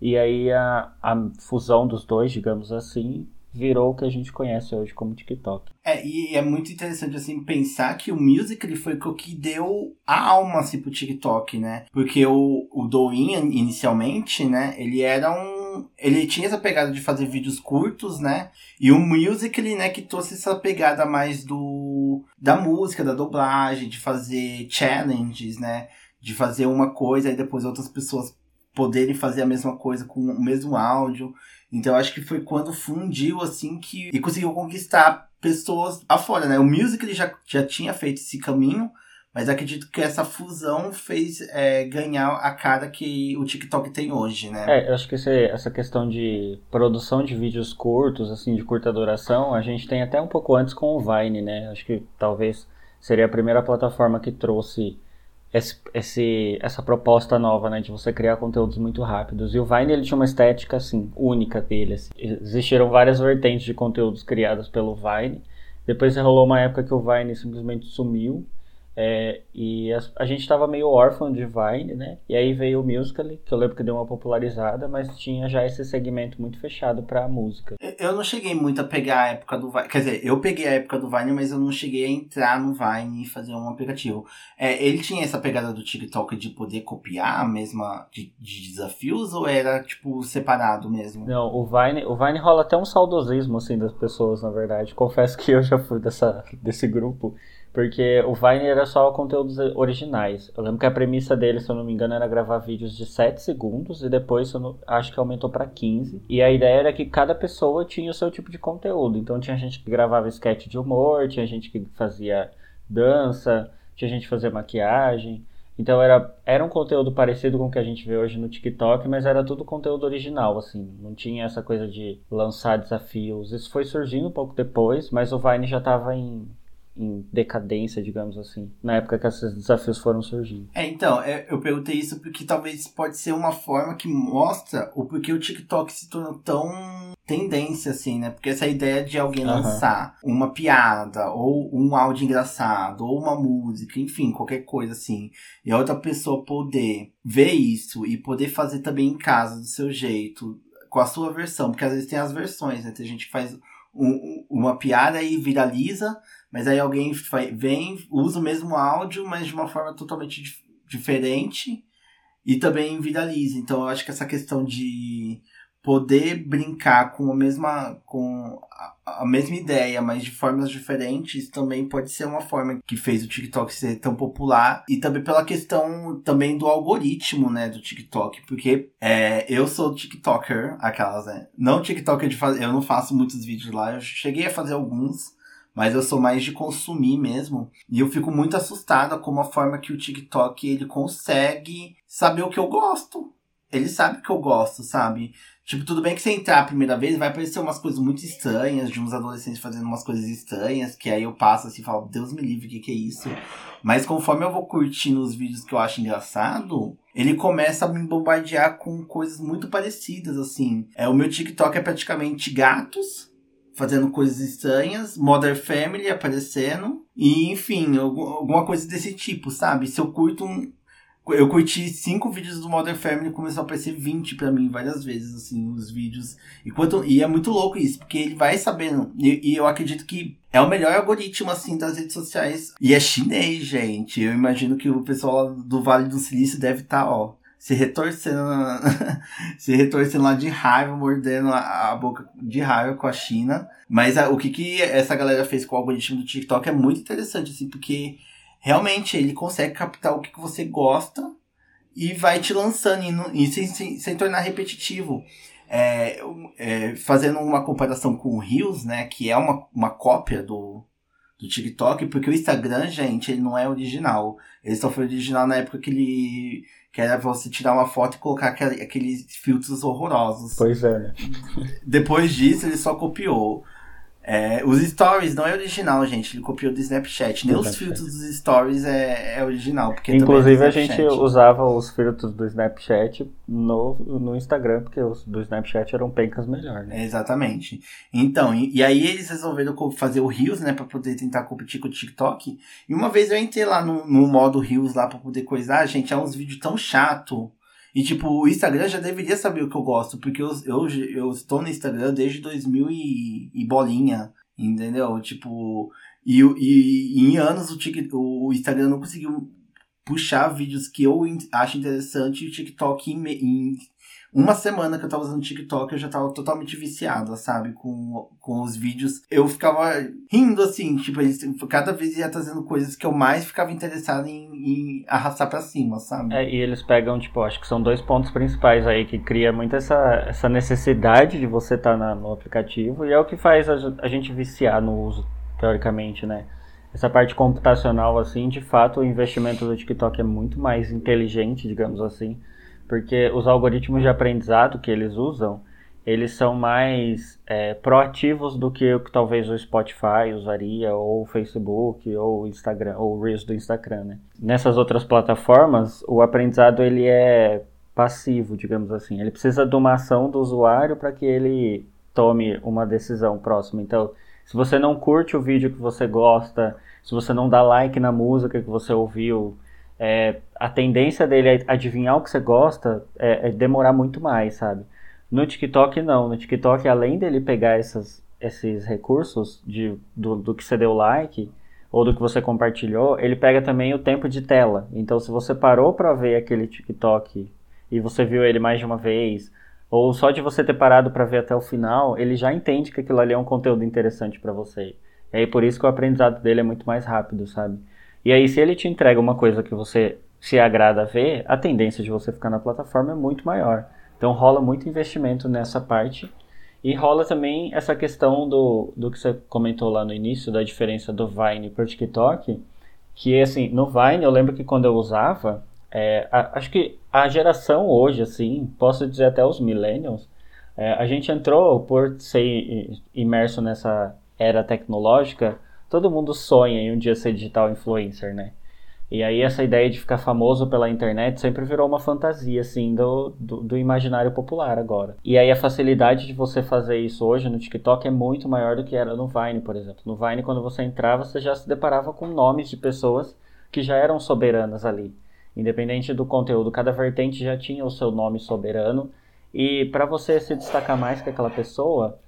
E aí a, a fusão dos dois, digamos assim, virou o que a gente conhece hoje como TikTok. É, e é muito interessante, assim, pensar que o Musical.ly foi o que deu a alma, assim, pro TikTok, né? Porque o, o Douyin, inicialmente, né, ele era um... Ele tinha essa pegada de fazer vídeos curtos, né? E o Musical.ly, né, que trouxe essa pegada mais do... Da música, da dublagem, de fazer challenges, né? De fazer uma coisa e depois outras pessoas poderem fazer a mesma coisa com o mesmo áudio. Então acho que foi quando fundiu assim que e conseguiu conquistar pessoas afora, né? O Music ele já, já tinha feito esse caminho, mas acredito que essa fusão fez é, ganhar a cara que o TikTok tem hoje, né? É, eu acho que esse, essa questão de produção de vídeos curtos, assim, de curta duração, a gente tem até um pouco antes com o Vine, né? Acho que talvez seria a primeira plataforma que trouxe esse, esse, essa proposta nova, né, de você criar conteúdos muito rápidos. E o Vine ele tinha uma estética assim única dele. Assim. Existiram várias vertentes de conteúdos criados pelo Vine. Depois rolou uma época que o Vine simplesmente sumiu é, e a, a gente estava meio órfão de Vine, né? E aí veio o Musical.ly, que eu lembro que deu uma popularizada, mas tinha já esse segmento muito fechado para música. Eu não cheguei muito a pegar a época do Vine. Quer dizer, eu peguei a época do Vine, mas eu não cheguei a entrar no Vine e fazer um aplicativo. É, ele tinha essa pegada do TikTok de poder copiar a mesma de, de, desafios ou era, tipo, separado mesmo? Não, o Vine, o Vine rola até um saudosismo, assim, das pessoas, na verdade. Confesso que eu já fui dessa, desse grupo. Porque o Vine era só conteúdos originais. Eu lembro que a premissa dele, se eu não me engano, era gravar vídeos de 7 segundos e depois não, acho que aumentou para 15. E a ideia era que cada pessoa tinha o seu tipo de conteúdo. Então tinha gente que gravava sketch de humor, tinha gente que fazia dança, tinha gente que fazia maquiagem. Então era, era um conteúdo parecido com o que a gente vê hoje no TikTok, mas era tudo conteúdo original, assim. Não tinha essa coisa de lançar desafios. Isso foi surgindo um pouco depois, mas o Vine já estava em em decadência, digamos assim, na época que esses desafios foram surgindo. É, então, é, eu perguntei isso porque talvez pode ser uma forma que mostra o porquê o TikTok se tornou tão tendência, assim, né? Porque essa ideia de alguém uhum. lançar uma piada, ou um áudio engraçado, ou uma música, enfim, qualquer coisa assim, e a outra pessoa poder ver isso e poder fazer também em casa, do seu jeito, com a sua versão, porque às vezes tem as versões, né? Tem gente que faz um, uma piada e viraliza, mas aí alguém vem, usa o mesmo áudio, mas de uma forma totalmente dif diferente e também viraliza. Então eu acho que essa questão de poder brincar com a mesma com a, a, mesma ideia, mas de formas diferentes, também pode ser uma forma que fez o TikTok ser tão popular. E também pela questão também do algoritmo, né, do TikTok, porque é, eu sou TikToker, aquelas, né, não TikToker de fazer, eu não faço muitos vídeos lá, eu cheguei a fazer alguns, mas eu sou mais de consumir mesmo. E eu fico muito assustada com a forma que o TikTok ele consegue saber o que eu gosto. Ele sabe o que eu gosto, sabe? Tipo, tudo bem que você entrar a primeira vez, vai aparecer umas coisas muito estranhas, de uns adolescentes fazendo umas coisas estranhas, que aí eu passo assim e falo, Deus me livre, o que, que é isso? Mas conforme eu vou curtindo os vídeos que eu acho engraçado, ele começa a me bombardear com coisas muito parecidas, assim. É, o meu TikTok é praticamente gatos, fazendo coisas estranhas, Mother Family aparecendo, e enfim, alguma coisa desse tipo, sabe? Se eu curto um. Eu curti cinco vídeos do Mother Family começou a aparecer 20 para mim várias vezes, assim, os vídeos. Enquanto, e é muito louco isso, porque ele vai sabendo. E, e, eu acredito que é o melhor algoritmo, assim, das redes sociais. E é chinês, gente. Eu imagino que o pessoal do Vale do Silício deve estar, tá, ó, se retorcendo, <laughs> se retorcendo lá de raiva, mordendo a, a, boca de raiva com a China. Mas a, o que, que essa galera fez com o algoritmo do TikTok é muito interessante, assim, porque realmente ele consegue captar o que, que você gosta e vai te lançando e, e sem, sem, sem, tornar repetitivo. É, é, fazendo uma comparação com o Reels, né, que é uma, uma cópia do, do TikTok, porque o Instagram, gente, ele não é original. Ele só foi original na época que ele que era você tirar uma foto e colocar aquele, aqueles filtros horrorosos. Pois é, né? Depois disso, ele só copiou. É, os stories não é original, gente. Ele copiou do Snapchat. Nem os filtros dos stories é, é original. Porque Inclusive, é a gente usava os filtros do Snapchat no, no Instagram, porque os do Snapchat eram pencas melhor, né? exatamente. Então, e, e, aí eles resolveram fazer o Reels, né? Pra poder tentar competir com o TikTok. E uma vez eu entrei lá no, no modo Reels lá pra poder coisar. Gente, é uns vídeos tão chato. E, tipo, o Instagram já deveria saber o que eu gosto, porque eu, eu, eu estou no Instagram desde 2000 e, e bolinha, entendeu? Tipo, e, e, e em anos o, tic, o Instagram não conseguiu puxar vídeos que eu acho interessante e o TikTok em, em uma semana que eu tava usando TikTok, eu já tava totalmente viciado, sabe? Com, com os vídeos. Eu ficava rindo, assim, tipo, eles cada vez ia trazendo coisas que eu mais ficava interessado em, em arrastar para cima, sabe? É, e eles pegam, tipo, acho que são dois pontos principais aí que cria muito essa, essa necessidade de você estar tá no aplicativo e é o que faz a, a gente viciar no uso, teoricamente, né? essa parte computacional, assim, de fato, o investimento do TikTok é muito mais inteligente, digamos assim, porque os algoritmos de aprendizado que eles usam, eles são mais é, proativos do que o que talvez o Spotify usaria, ou o Facebook, ou o Instagram, ou o Reels do Instagram, né? Nessas outras plataformas, o aprendizado ele é passivo, digamos assim. Ele precisa de uma ação do usuário para que ele tome uma decisão próxima. Então, se você não curte o vídeo que você gosta, se você não dá like na música que você ouviu, é, a tendência dele é adivinhar o que você gosta é, é, demorar muito mais, sabe? No TikTok não, no TikTok além dele pegar essas, esses recursos de, do, do que você deu like ou do que você compartilhou, ele pega também o tempo de tela. Então se você parou para ver aquele TikTok e você viu ele mais de uma vez, ou só de você ter parado para ver até o final, ele já entende que aquilo ali é um conteúdo interessante para você. E aí por isso que o aprendizado dele é muito mais rápido, sabe? E aí se ele te entrega uma coisa que você se agrada a ver, a tendência de você ficar na plataforma é muito maior. Então rola muito investimento nessa parte. E rola também essa questão do, do que você comentou lá no início, da diferença do Vine para o TikTok. Que assim, no Vine eu lembro que quando eu usava, é, a, acho que a geração hoje, assim, posso dizer até os millennials, é, a gente entrou por ser imerso nessa era tecnológica, todo mundo sonha em um dia ser digital influencer, né? E aí essa ideia de ficar famoso pela internet sempre virou uma fantasia, assim, do, do, do, imaginário popular agora. E aí a facilidade de você fazer isso hoje no TikTok é muito maior do que era no Vine, por exemplo. No Vine, quando você entrava, você já se deparava com nomes de pessoas que já eram soberanas ali. Independente do conteúdo, cada vertente já tinha o seu nome soberano. E para você se destacar mais que aquela pessoa,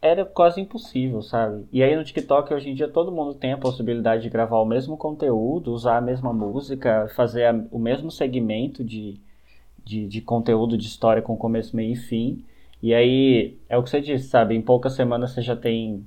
era quase impossível, sabe? E aí no TikTok hoje em dia todo mundo tem a possibilidade de gravar o mesmo conteúdo, usar a mesma música, fazer a, o mesmo segmento de, de, de, conteúdo de história com começo, meio e fim. E aí é o que você disse, sabe? Em poucas semanas você já tem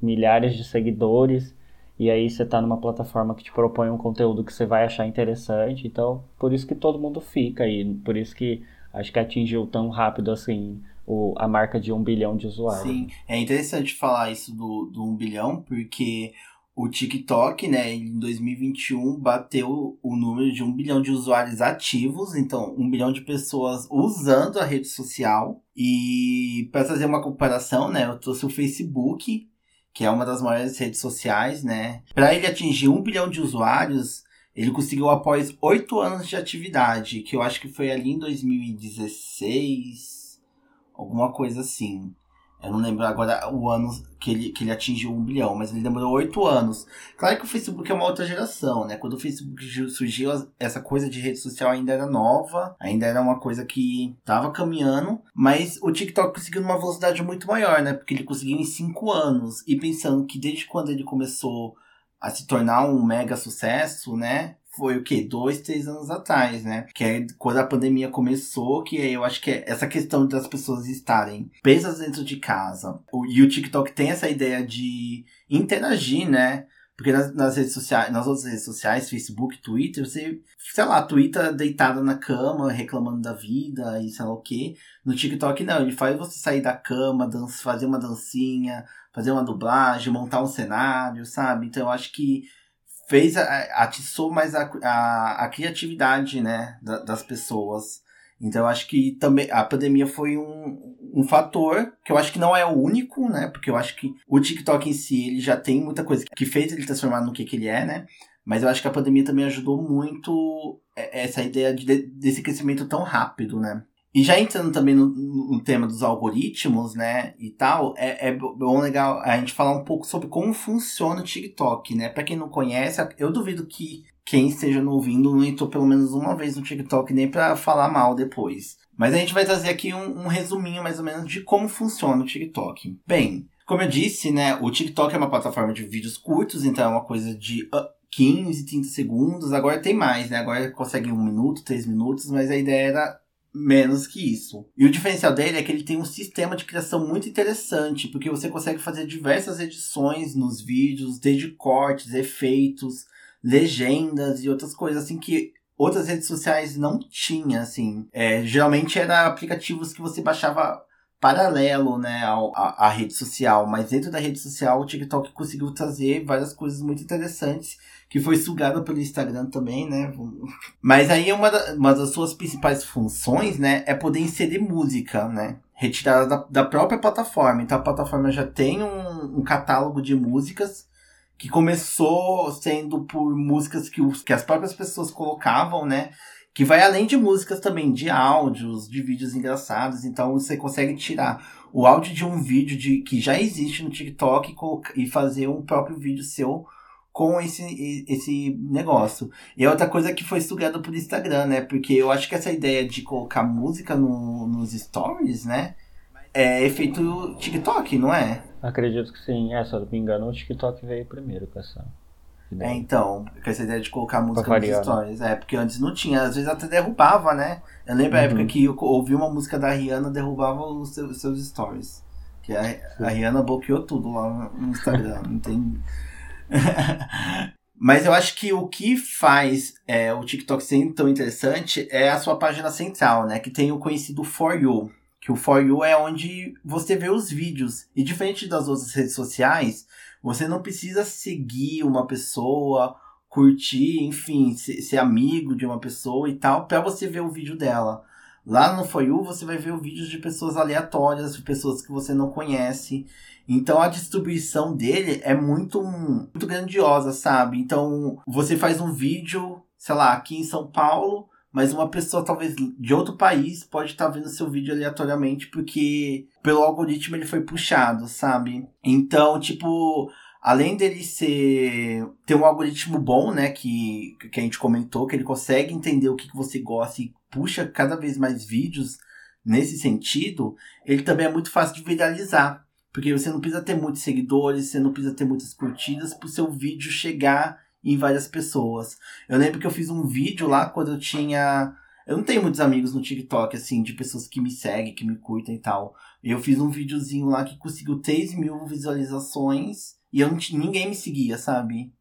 milhares de seguidores e aí você está numa plataforma que te propõe um conteúdo que você vai achar interessante. Então, por isso que todo mundo fica aí. Por isso que acho que atingiu tão rápido assim o, a marca de um bilhão de usuários. Sim, é interessante falar isso do, do um bilhão, porque o TikTok, né, em 2021 bateu o número de um bilhão de usuários ativos, então um bilhão de pessoas usando a rede social. E para fazer uma comparação, né, eu trouxe o Facebook, que é uma das maiores redes sociais, né? Para ele atingir um bilhão de usuários, ele conseguiu após oito anos de atividade, que eu acho que foi ali em 2016, alguma coisa assim. Eu não lembro agora o ano que ele, que ele atingiu um bilhão, mas ele demorou oito anos. Claro que o Facebook é uma outra geração, né? Quando o Facebook surgiu, essa coisa de rede social ainda era nova, ainda era uma coisa que tava caminhando, mas o TikTok conseguiu numa velocidade muito maior, né? Porque ele conseguiu em cinco anos. E pensando que desde quando ele começou a se tornar um mega sucesso, né? Foi o que dois, três anos atrás, né? Que é quando a pandemia começou, que eu acho que é essa questão das pessoas estarem presas dentro de casa. E o TikTok tem essa ideia de interagir, né? Porque nas, nas, redes sociais, nas outras redes sociais, Facebook, Twitter, você, sei lá, Twitter deitada na cama, reclamando da vida e sei lá o que. No TikTok, não, ele faz você sair da cama, dança, fazer uma dancinha, fazer uma dublagem, montar um cenário, sabe? Então eu acho que fez, atiçou mais a, a, a criatividade, né, das pessoas. Então eu acho que também a pandemia foi um, um fator que eu acho que não é o único, né? Porque eu acho que o TikTok em si ele já tem muita coisa que fez ele transformar no que, que ele é, né? Mas eu acho que a pandemia também ajudou muito essa ideia de, desse crescimento tão rápido, né? E já entrando também no, no, tema dos algoritmos, né, e tal, é, é bom legal a gente falar um pouco sobre como funciona o TikTok, né? Pra quem não conhece, eu duvido que quem esteja não ouvindo não entrou pelo menos uma vez no TikTok nem para falar mal depois. Mas a gente vai trazer aqui um, um resuminho mais ou menos de como funciona o TikTok. Bem, como eu disse, né, o TikTok é uma plataforma de vídeos curtos, então é uma coisa de uh, 15, 30 segundos. Agora tem mais, né? Agora consegue um minuto, três minutos, mas a ideia era menos que isso. E o diferencial dele é que ele tem um sistema de criação muito interessante, porque você consegue fazer diversas edições nos vídeos, desde cortes, efeitos, legendas e outras coisas assim que outras redes sociais não tinha, assim. É, geralmente era aplicativos que você baixava paralelo, né, ao, a, a, rede social, mas dentro da rede social o TikTok conseguiu trazer várias coisas muito interessantes, que foi sugada pelo Instagram também, né, mas aí uma, da, uma das suas principais funções, né, é poder inserir música, né, retirada da, da própria plataforma, então a plataforma já tem um, um catálogo de músicas, que começou sendo por músicas que, os, que as próprias pessoas colocavam, né, que vai além de músicas também, de áudios, de vídeos engraçados. Então você consegue tirar o áudio de um vídeo de, que já existe no TikTok e, e fazer um próprio vídeo seu com esse, esse negócio. E é outra coisa que foi estudada por Instagram, né? Porque eu acho que essa ideia de colocar música no, nos stories, né? É efeito TikTok, não é? Acredito que sim. É, se eu não me engano, o TikTok veio primeiro com essa é, então, com essa ideia de colocar música nas né? stories. É, porque antes não tinha, às vezes até derrubava, né? Eu lembro uhum. a época que eu ouvi uma música da Rihanna, derrubava os seus, seus stories. Que a, a, Rihanna bloqueou tudo lá no Instagram, não tem. <laughs> Mas eu acho que o que faz é, o TikTok ser tão interessante é a sua página central, né? Que tem o conhecido For You. Que o For You é onde você vê os vídeos. E diferente das outras redes sociais, você não precisa seguir uma pessoa, curtir, enfim, ser, amigo de uma pessoa e tal, para você ver o vídeo dela. Lá no For You, você vai ver vídeos de pessoas aleatórias, de pessoas que você não conhece. Então a distribuição dele é muito, muito grandiosa, sabe? Então você faz um vídeo, sei lá, aqui em São Paulo, mas uma pessoa talvez de outro país pode estar tá vendo seu vídeo aleatoriamente porque pelo algoritmo ele foi puxado, sabe? Então, tipo, além dele ser ter um algoritmo bom, né, que, que a gente comentou, que ele consegue entender o que, que você gosta e puxa cada vez mais vídeos nesse sentido, ele também é muito fácil de viralizar. Porque você não precisa ter muitos seguidores, você não precisa ter muitas curtidas para o seu vídeo chegar em várias pessoas. Eu lembro que eu fiz um vídeo lá quando eu tinha. Eu não tenho muitos amigos no TikTok, assim, de pessoas que me seguem, que me curtem e tal. Eu fiz um videozinho lá que conseguiu 3 mil visualizações e eu não, ninguém me seguia, sabe?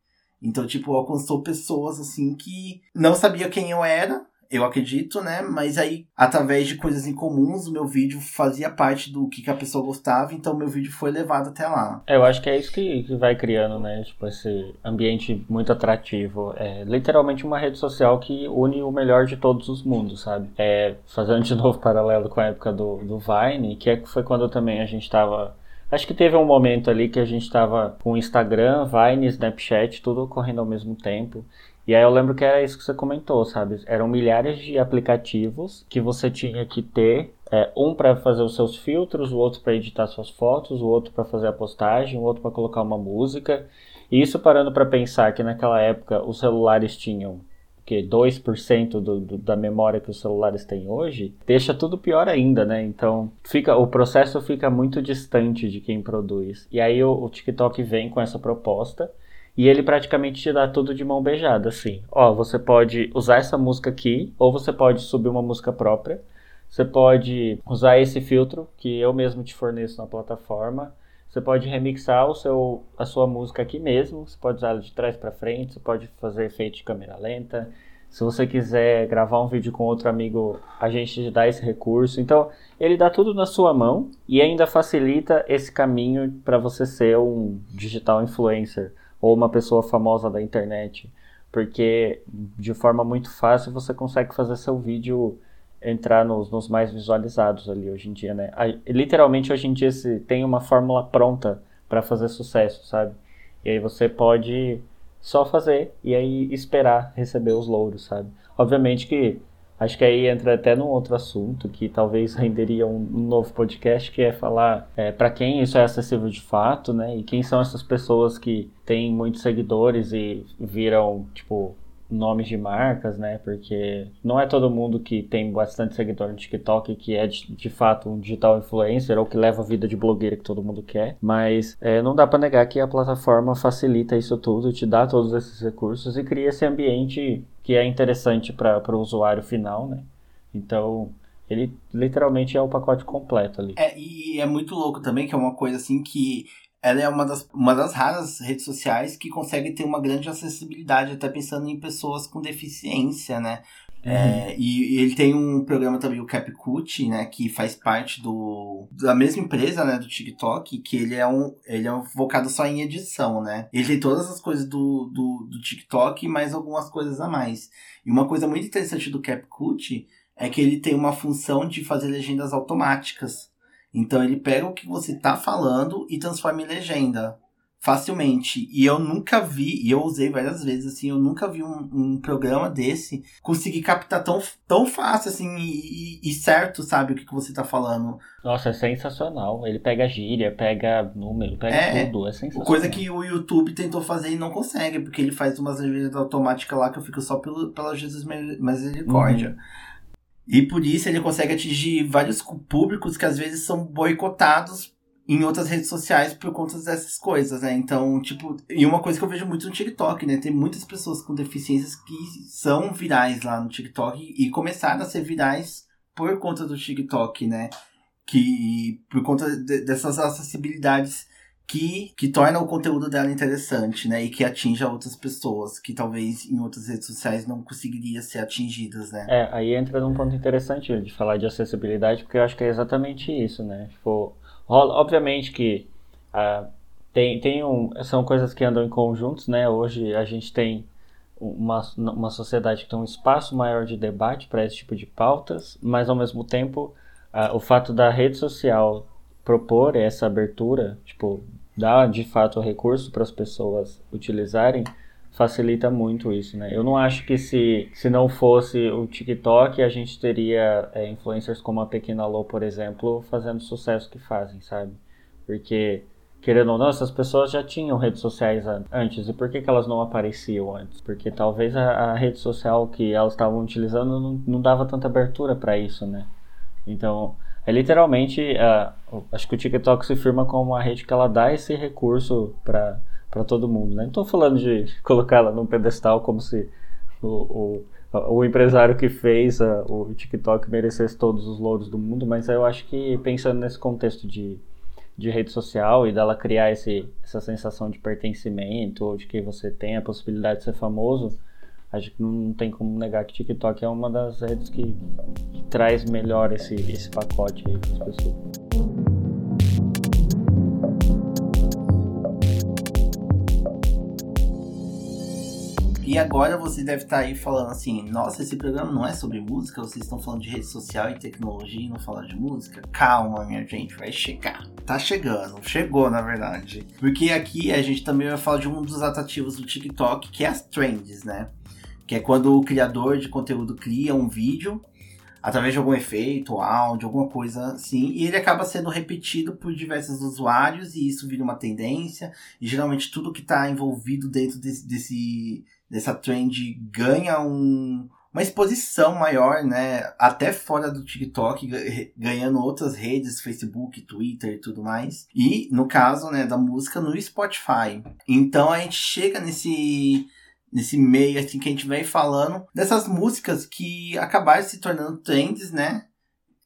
Então, tipo, alcançou pessoas, assim, que não sabia quem eu era, eu acredito, né? Mas aí, através de coisas incomuns, o meu vídeo fazia parte do que, que a pessoa gostava, então meu vídeo foi levado até lá. É, eu acho que é isso que, que vai criando, né? Tipo, esse ambiente muito atrativo. É literalmente uma rede social que une o melhor de todos os mundos, sabe? É, fazendo de <laughs> novo paralelo com a época do, do Vine, que é, foi quando também a gente tava Acho que teve um momento ali que a gente estava com Instagram, Vine, Snapchat, tudo ocorrendo ao mesmo tempo. E aí eu lembro que era isso que você comentou, sabe? Eram milhares de aplicativos que você tinha que ter, é, um para fazer os seus filtros, o outro para editar suas fotos, o outro para fazer a postagem, o outro para colocar uma música. E isso parando para pensar que naquela época os celulares tinham que 2% do, do, da memória que os celulares têm hoje, deixa tudo pior ainda, né? Então, fica o processo fica muito distante de quem produz. E aí o, o TikTok vem com essa proposta e ele praticamente te dá tudo de mão beijada, assim. Ó, você pode usar essa música aqui, ou você pode subir uma música própria. Você pode usar esse filtro que eu mesmo te forneço na plataforma. Você pode remixar o seu, a sua música aqui mesmo. Você pode usar ela de trás para frente. Você pode fazer efeito de câmera lenta. Se você quiser gravar um vídeo com outro amigo, a gente te dá esse recurso. Então, ele dá tudo na sua mão e ainda facilita esse caminho para você ser um digital influencer ou uma pessoa famosa da internet, porque de forma muito fácil você consegue fazer seu vídeo entrar nos, nos mais visualizados ali hoje em dia, né? literalmente hoje em dia se tem uma fórmula pronta para fazer sucesso, sabe? E aí você pode só fazer e aí esperar receber os louros, sabe? Obviamente que Acho que aí entra até num outro assunto que talvez renderia um, novo podcast, que é falar é, para quem isso é acessível de fato, né? E quem são essas pessoas que têm muitos seguidores e viram, tipo, nomes de marcas, né? Porque não é todo mundo que tem bastante seguidor no TikTok que é de, de fato um digital influencer ou que leva a vida de blogueira que todo mundo quer. Mas é, não dá para negar que a plataforma facilita isso tudo, te dá todos esses recursos e cria esse ambiente que é interessante para o usuário final, né? Então Ele literalmente é o pacote completo ali. É, e é muito louco também, que é uma coisa assim que ela é uma das, uma das raras redes sociais que consegue ter uma grande acessibilidade, até pensando em pessoas com deficiência, né? Uhum. É, e, e, ele tem um programa também, o CapCut, né, que faz parte do da mesma empresa, né, do TikTok, que ele é um ele é um focado só em edição, né. Ele tem todas as coisas do, do, do TikTok, mais algumas coisas a mais. E uma coisa muito interessante do CapCut é que ele tem uma função de fazer legendas automáticas. Então ele pega o que você tá falando e transforma em legenda facilmente. E eu nunca vi, e eu usei várias vezes, assim, eu nunca vi um, um programa desse conseguir captar tão, tão fácil, assim, e, e, certo, sabe, o que, que você tá falando. Nossa, é sensacional. Ele pega gíria, pega número, pega é, tudo, é sensacional. Coisa que o YouTube tentou fazer e não consegue, porque ele faz umas legendas automáticas lá que eu fico só pelo, pela Jesus Misericórdia. Uhum. E por isso ele consegue atingir vários públicos que às vezes são boicotados em outras redes sociais por conta dessas coisas, né? Então, tipo, e uma coisa que eu vejo muito no TikTok, né? Tem muitas pessoas com deficiências que são virais lá no TikTok e começaram a ser virais por conta do TikTok, né? Que por conta de, dessas acessibilidades que, que torna o conteúdo dela interessante, né? E que atinja outras pessoas que talvez em outras redes sociais não conseguiria ser atingidas, né? É, aí entra num ponto interessante de falar de acessibilidade, porque eu acho que é exatamente isso, né? Tipo, obviamente que uh, tem, tem um, são coisas que andam em conjuntos, né? Hoje a gente tem uma, uma sociedade que tem um espaço maior de debate para esse tipo de pautas, mas ao mesmo tempo uh, o fato da rede social propor essa abertura, tipo, dar de fato recurso para as pessoas utilizarem, facilita muito isso, né? Eu não acho que se, se não fosse o TikTok, a gente teria é, influencers como a Pequena Lô, por exemplo, fazendo o sucesso que fazem, sabe? Porque, querendo ou não, essas pessoas já tinham redes sociais antes. E por que, que elas não apareciam antes? Porque talvez a, a rede social que elas estavam utilizando não, não dava tanta abertura para isso, né? Então, é literalmente, uh, acho que o TikTok se firma como uma rede que ela dá esse recurso para todo mundo, né? Não estou falando de colocar ela num pedestal como se o, o, o empresário que fez a, o TikTok merecesse todos os louros do mundo, mas eu acho que pensando nesse contexto de, de rede social e dela criar esse, essa sensação de pertencimento ou de que você tem a possibilidade de ser famoso, acho que não tem como negar que TikTok é uma das redes que, que traz melhor esse, esse pacote aí para as pessoas. E agora você deve estar tá aí falando assim: nossa, esse programa não é sobre música, vocês estão falando de rede social e tecnologia e não falam de música? Calma, minha gente, vai chegar. Tá chegando, chegou na verdade. Porque aqui a gente também vai falar de um dos atrativos do TikTok, que é as trends, né? Que é quando o criador de conteúdo cria um vídeo através de algum efeito, áudio, alguma coisa assim, e ele acaba sendo repetido por diversos usuários e isso vira uma tendência. E geralmente tudo que está envolvido dentro desse, desse dessa trend ganha um, uma exposição maior, né? Até fora do TikTok, ganhando outras redes, Facebook, Twitter e tudo mais. E, no caso, né, da música no Spotify. Então a gente chega nesse nesse meio assim que a gente vem falando dessas músicas que acabaram se tornando trends, né?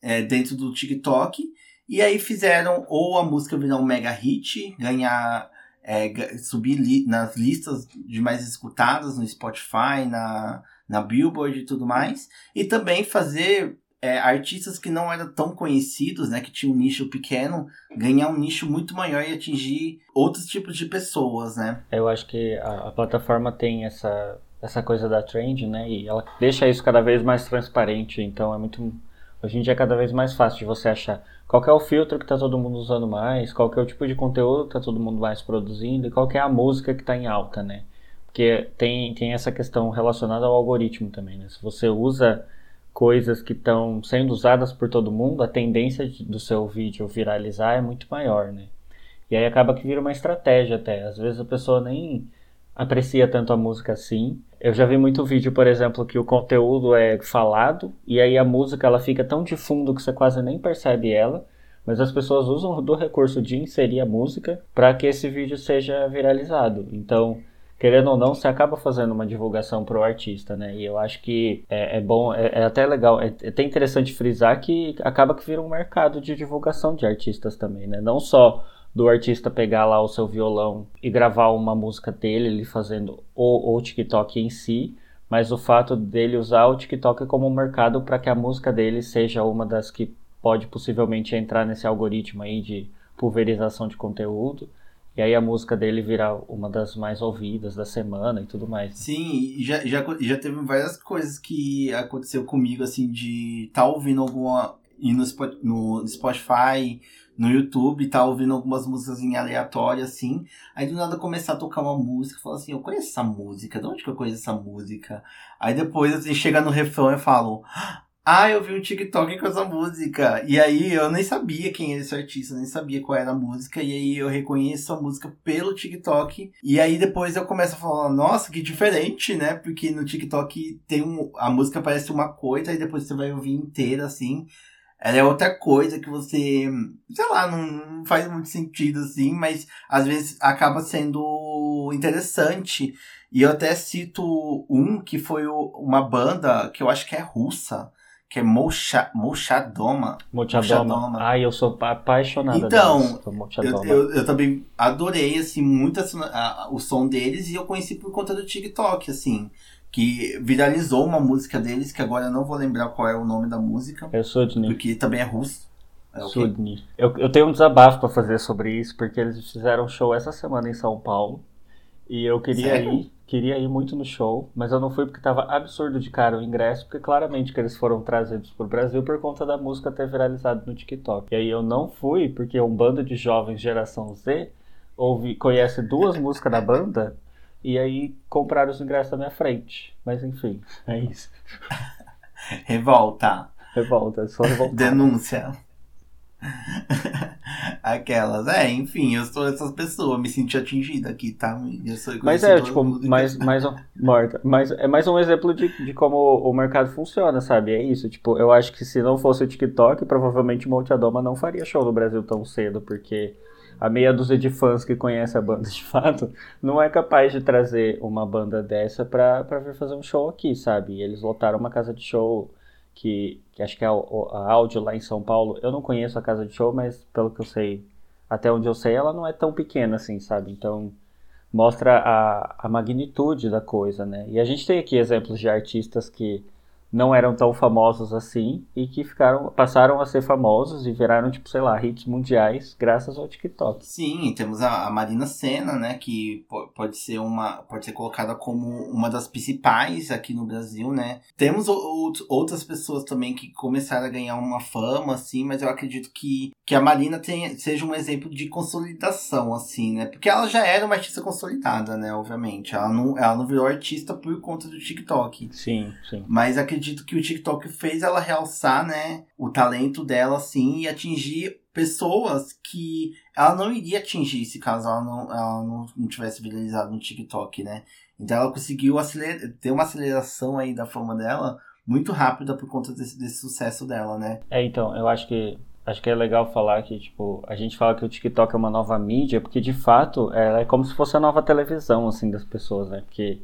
É, dentro do TikTok. E aí fizeram ou a música virar um mega hit, ganhar é, subir li nas listas de mais escutadas no Spotify, na, na Billboard e tudo mais. E também fazer é, artistas que não eram tão conhecidos, né, que tinham um nicho pequeno, ganhar um nicho muito maior e atingir outros tipos de pessoas, né? Eu acho que a, a plataforma tem essa, essa coisa da trend, né, e ela deixa isso cada vez mais transparente, então é muito... Hoje em dia é cada vez mais fácil de você achar qual é o filtro que está todo mundo usando mais, qual é o tipo de conteúdo que está todo mundo mais produzindo e qual é a música que está em alta, né? Porque tem, tem essa questão relacionada ao algoritmo também, né? Se você usa coisas que estão sendo usadas por todo mundo, a tendência do seu vídeo viralizar é muito maior, né? E aí acaba que vira uma estratégia até. Às vezes a pessoa nem aprecia tanto a música assim. Eu já vi muito vídeo, por exemplo, que o conteúdo é falado e aí a música ela fica tão de fundo que você quase nem percebe ela, mas as pessoas usam do recurso de inserir a música para que esse vídeo seja viralizado. Então, querendo ou não, você acaba fazendo uma divulgação pro artista, né? E eu acho que é, é bom, é, é, até legal, é, é até interessante frisar que acaba que vira um mercado de divulgação de artistas também, né? Não só do artista pegar lá o seu violão e gravar uma música dele, ele fazendo o, o TikTok em si, mas o fato dele usar o TikTok como um mercado para que a música dele seja uma das que pode possivelmente entrar nesse algoritmo aí de pulverização de conteúdo. E aí a música dele virar uma das mais ouvidas da semana e tudo mais. Né? Sim, já, já, já teve várias coisas que aconteceu comigo, assim, de tá ouvindo alguma. ir no, no Spotify, no YouTube, tá ouvindo algumas músicas em aleatório, assim. Aí do nada começar a tocar uma música, falar assim, eu conheço essa música, de onde que eu conheço essa música? Aí depois assim, chega no refrão e falo, ah, eu vi um TikTok com essa música. E aí eu nem sabia quem era esse artista, nem sabia qual era a música. E aí eu reconheço a música pelo TikTok. E aí depois eu começo a falar, nossa, que diferente, né? Porque no TikTok tem um. A música parece uma coisa, e depois você vai ouvir inteira assim. Ela é outra coisa que você, sei lá, não faz muito sentido assim, mas às vezes acaba sendo interessante. E eu até cito um que foi uma banda que eu acho que é russa que é Mocha, Mochadoma. Mochadoma. Ai, eu sou apaixonado Então, eu, eu, eu, também adorei, assim, muito assim, a, o som deles e eu conheci por conta do TikTok, assim. Que viralizou uma música deles, que agora eu não vou lembrar qual é o nome da música. É Sudney. Porque também é russo. É Sudney. Eu, eu tenho um desabafo para fazer sobre isso, porque eles fizeram um show essa semana em São Paulo. E eu queria Sério? ir Queria ir muito no show, mas eu não fui porque estava absurdo de caro o ingresso, porque claramente que eles foram trazidos para o Brasil por conta da música ter viralizado no TikTok. E aí eu não fui porque um bando de jovens geração Z ouve, conhece duas músicas da banda e aí compraram os ingressos na minha frente. Mas enfim, é isso. <laughs> Revolta. Revolta, só revolta. Denúncia. Aquelas, é, enfim, eu sou essas pessoas, me senti atingida aqui, tá? mas é, tipo, mais, <laughs> mais, morta, mas é mais um exemplo de, de como o mercado funciona, sabe? É isso, tipo, eu acho que se não fosse o TikTok, provavelmente o Monte Adoma não faria show no Brasil tão cedo, porque a meia dúzia de fãs que conhece a banda <laughs> de fato não é capaz de trazer uma banda dessa pra, pra vir fazer um show aqui, sabe? E eles lotaram uma casa de show que, que acho que é a, a áudio lá em São Paulo. Eu não conheço a casa de show, mas pelo que eu sei, até onde eu sei, ela não é tão pequena assim, sabe? Então mostra a, a magnitude da coisa, né? E a gente tem aqui exemplos de artistas que não eram tão famosos assim e que ficaram passaram a ser famosos e viraram tipo sei lá hits mundiais graças ao TikTok. Sim, temos a, a Marina Senna, né, que pode ser uma pode ser colocada como uma das principais aqui no Brasil, né? Temos o, outras pessoas também que começaram a ganhar uma fama assim, mas eu acredito que que a Marina tenha, seja um exemplo de consolidação assim, né? Porque ela já era uma artista consolidada, né, obviamente. Ela não ela não virou artista por conta do TikTok. Sim, sim. Mas acredito acredito que o TikTok fez ela realçar, né, o talento dela, assim, e atingir pessoas que ela não iria atingir se caso ela não, ela não, não tivesse viralizado no TikTok, né? Então ela conseguiu acelerar, ter uma aceleração aí da fama dela muito rápida por conta desse, desse sucesso dela, né? É, então, eu acho que acho que é legal falar que, tipo, a gente fala que o TikTok é uma nova mídia, porque de fato ela é como se fosse a nova televisão, assim, das pessoas, né? Porque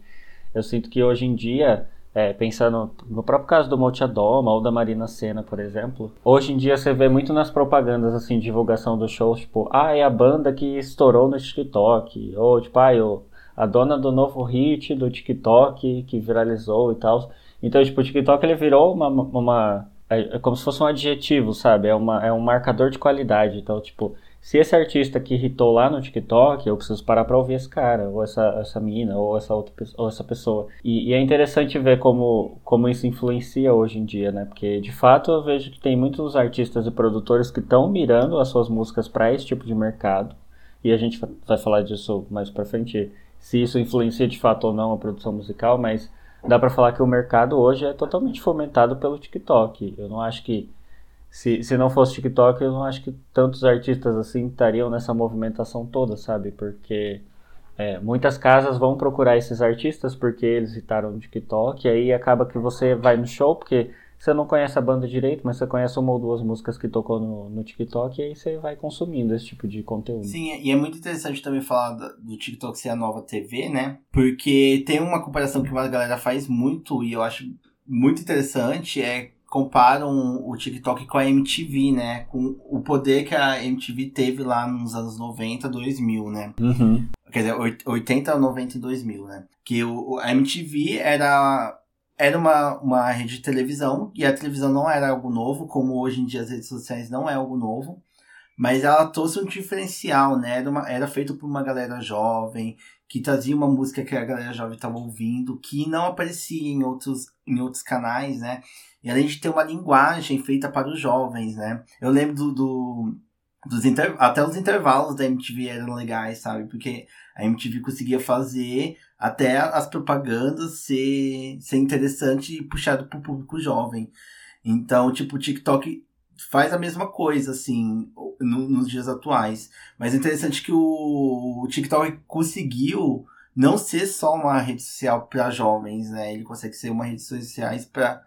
eu sinto que hoje em dia é, pensando no próprio caso do Motiadoma ou da Marina Senna, por exemplo, hoje em dia você vê muito nas propagandas, assim, divulgação dos shows, tipo, ah, é a banda que estourou no TikTok, ou tipo, ah, eu, a dona do novo hit do TikTok que viralizou e tal. Então, tipo, o TikTok ele virou uma, uma é, é como se fosse um adjetivo, sabe? É, uma, é um marcador de qualidade. Então, tipo, se esse artista que irritou lá no TikTok, eu preciso parar pra ouvir esse cara, ou essa, essa mina, ou essa outra ou essa pessoa. E, e, é interessante ver como, como isso influencia hoje em dia, né? Porque de fato eu vejo que tem muitos artistas e produtores que estão mirando as suas músicas para esse tipo de mercado. E a gente vai falar disso mais pra frente, se isso influencia de fato ou não a produção musical, mas dá para falar que o mercado hoje é totalmente fomentado pelo TikTok. Eu não acho que se, se não fosse TikTok, eu não acho que tantos artistas assim estariam nessa movimentação toda, sabe? Porque é, muitas casas vão procurar esses artistas porque eles citaram no TikTok, e aí acaba que você vai no show, porque você não conhece a banda direito, mas você conhece uma ou duas músicas que tocou no, no TikTok e aí você vai consumindo esse tipo de conteúdo. Sim, e é muito interessante também falar do TikTok ser a nova TV, né? Porque tem uma comparação que uma galera faz muito e eu acho muito interessante, é comparam o TikTok com a MTV, né? Com o poder que a MTV teve lá nos anos 90, 2000, né? Uhum. Quer dizer, 80, 90 e 2000, né? Que o, a MTV era, era uma, uma rede de televisão, e a televisão não era algo novo, como hoje em dia as redes sociais não é algo novo. Mas ela trouxe um diferencial, né? Era, uma, era feito por uma galera jovem, que trazia uma música que a galera jovem estava ouvindo, que não aparecia em outros, em outros canais, né? E além de ter uma linguagem feita para os jovens, né? Eu lembro do, do dos inter... até os intervalos da MTV eram legais, sabe? Porque a MTV conseguia fazer até as propagandas ser, ser interessante e puxado para o público jovem. Então, tipo, o TikTok faz a mesma coisa, assim, no, nos dias atuais. Mas é interessante que o, o TikTok conseguiu não ser só uma rede social para jovens, né? Ele consegue ser uma rede social para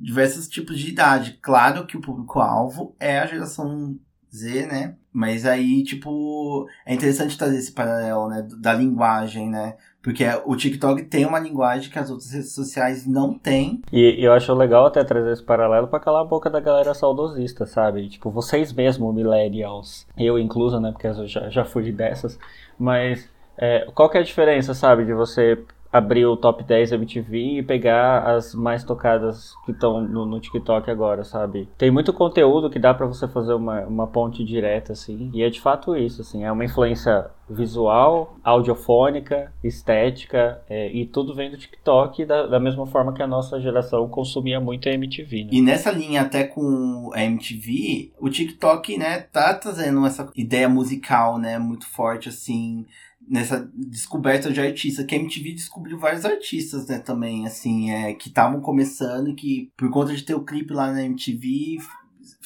diversos tipos de idade. Claro que o público-alvo é a geração Z, né? Mas aí, tipo, é interessante trazer esse paralelo, né? Da linguagem, né? Porque o TikTok tem uma linguagem que as outras redes sociais não têm. E eu acho legal até trazer esse paralelo para calar a boca da galera saudosista, sabe? Tipo, vocês mesmo, millennials, eu incluso, né? Porque eu já, já fui dessas. Mas é, qual que é a diferença, sabe? De você abrir o top 10 MTV e pegar as mais tocadas que estão no, no, TikTok agora, sabe? Tem muito conteúdo que dá para você fazer uma, uma ponte direta, assim, e é de fato isso, assim, é uma influência visual, audiofônica, estética, é, e tudo vem do TikTok da, da, mesma forma que a nossa geração consumia muito a MTV, né? E nessa linha até com a MTV, o TikTok, né, tá trazendo essa ideia musical, né, muito forte, assim, nessa descoberta de artista, que a MTV descobriu vários artistas, né, também, assim, é, que estavam começando e que, por conta de ter o clipe lá na MTV,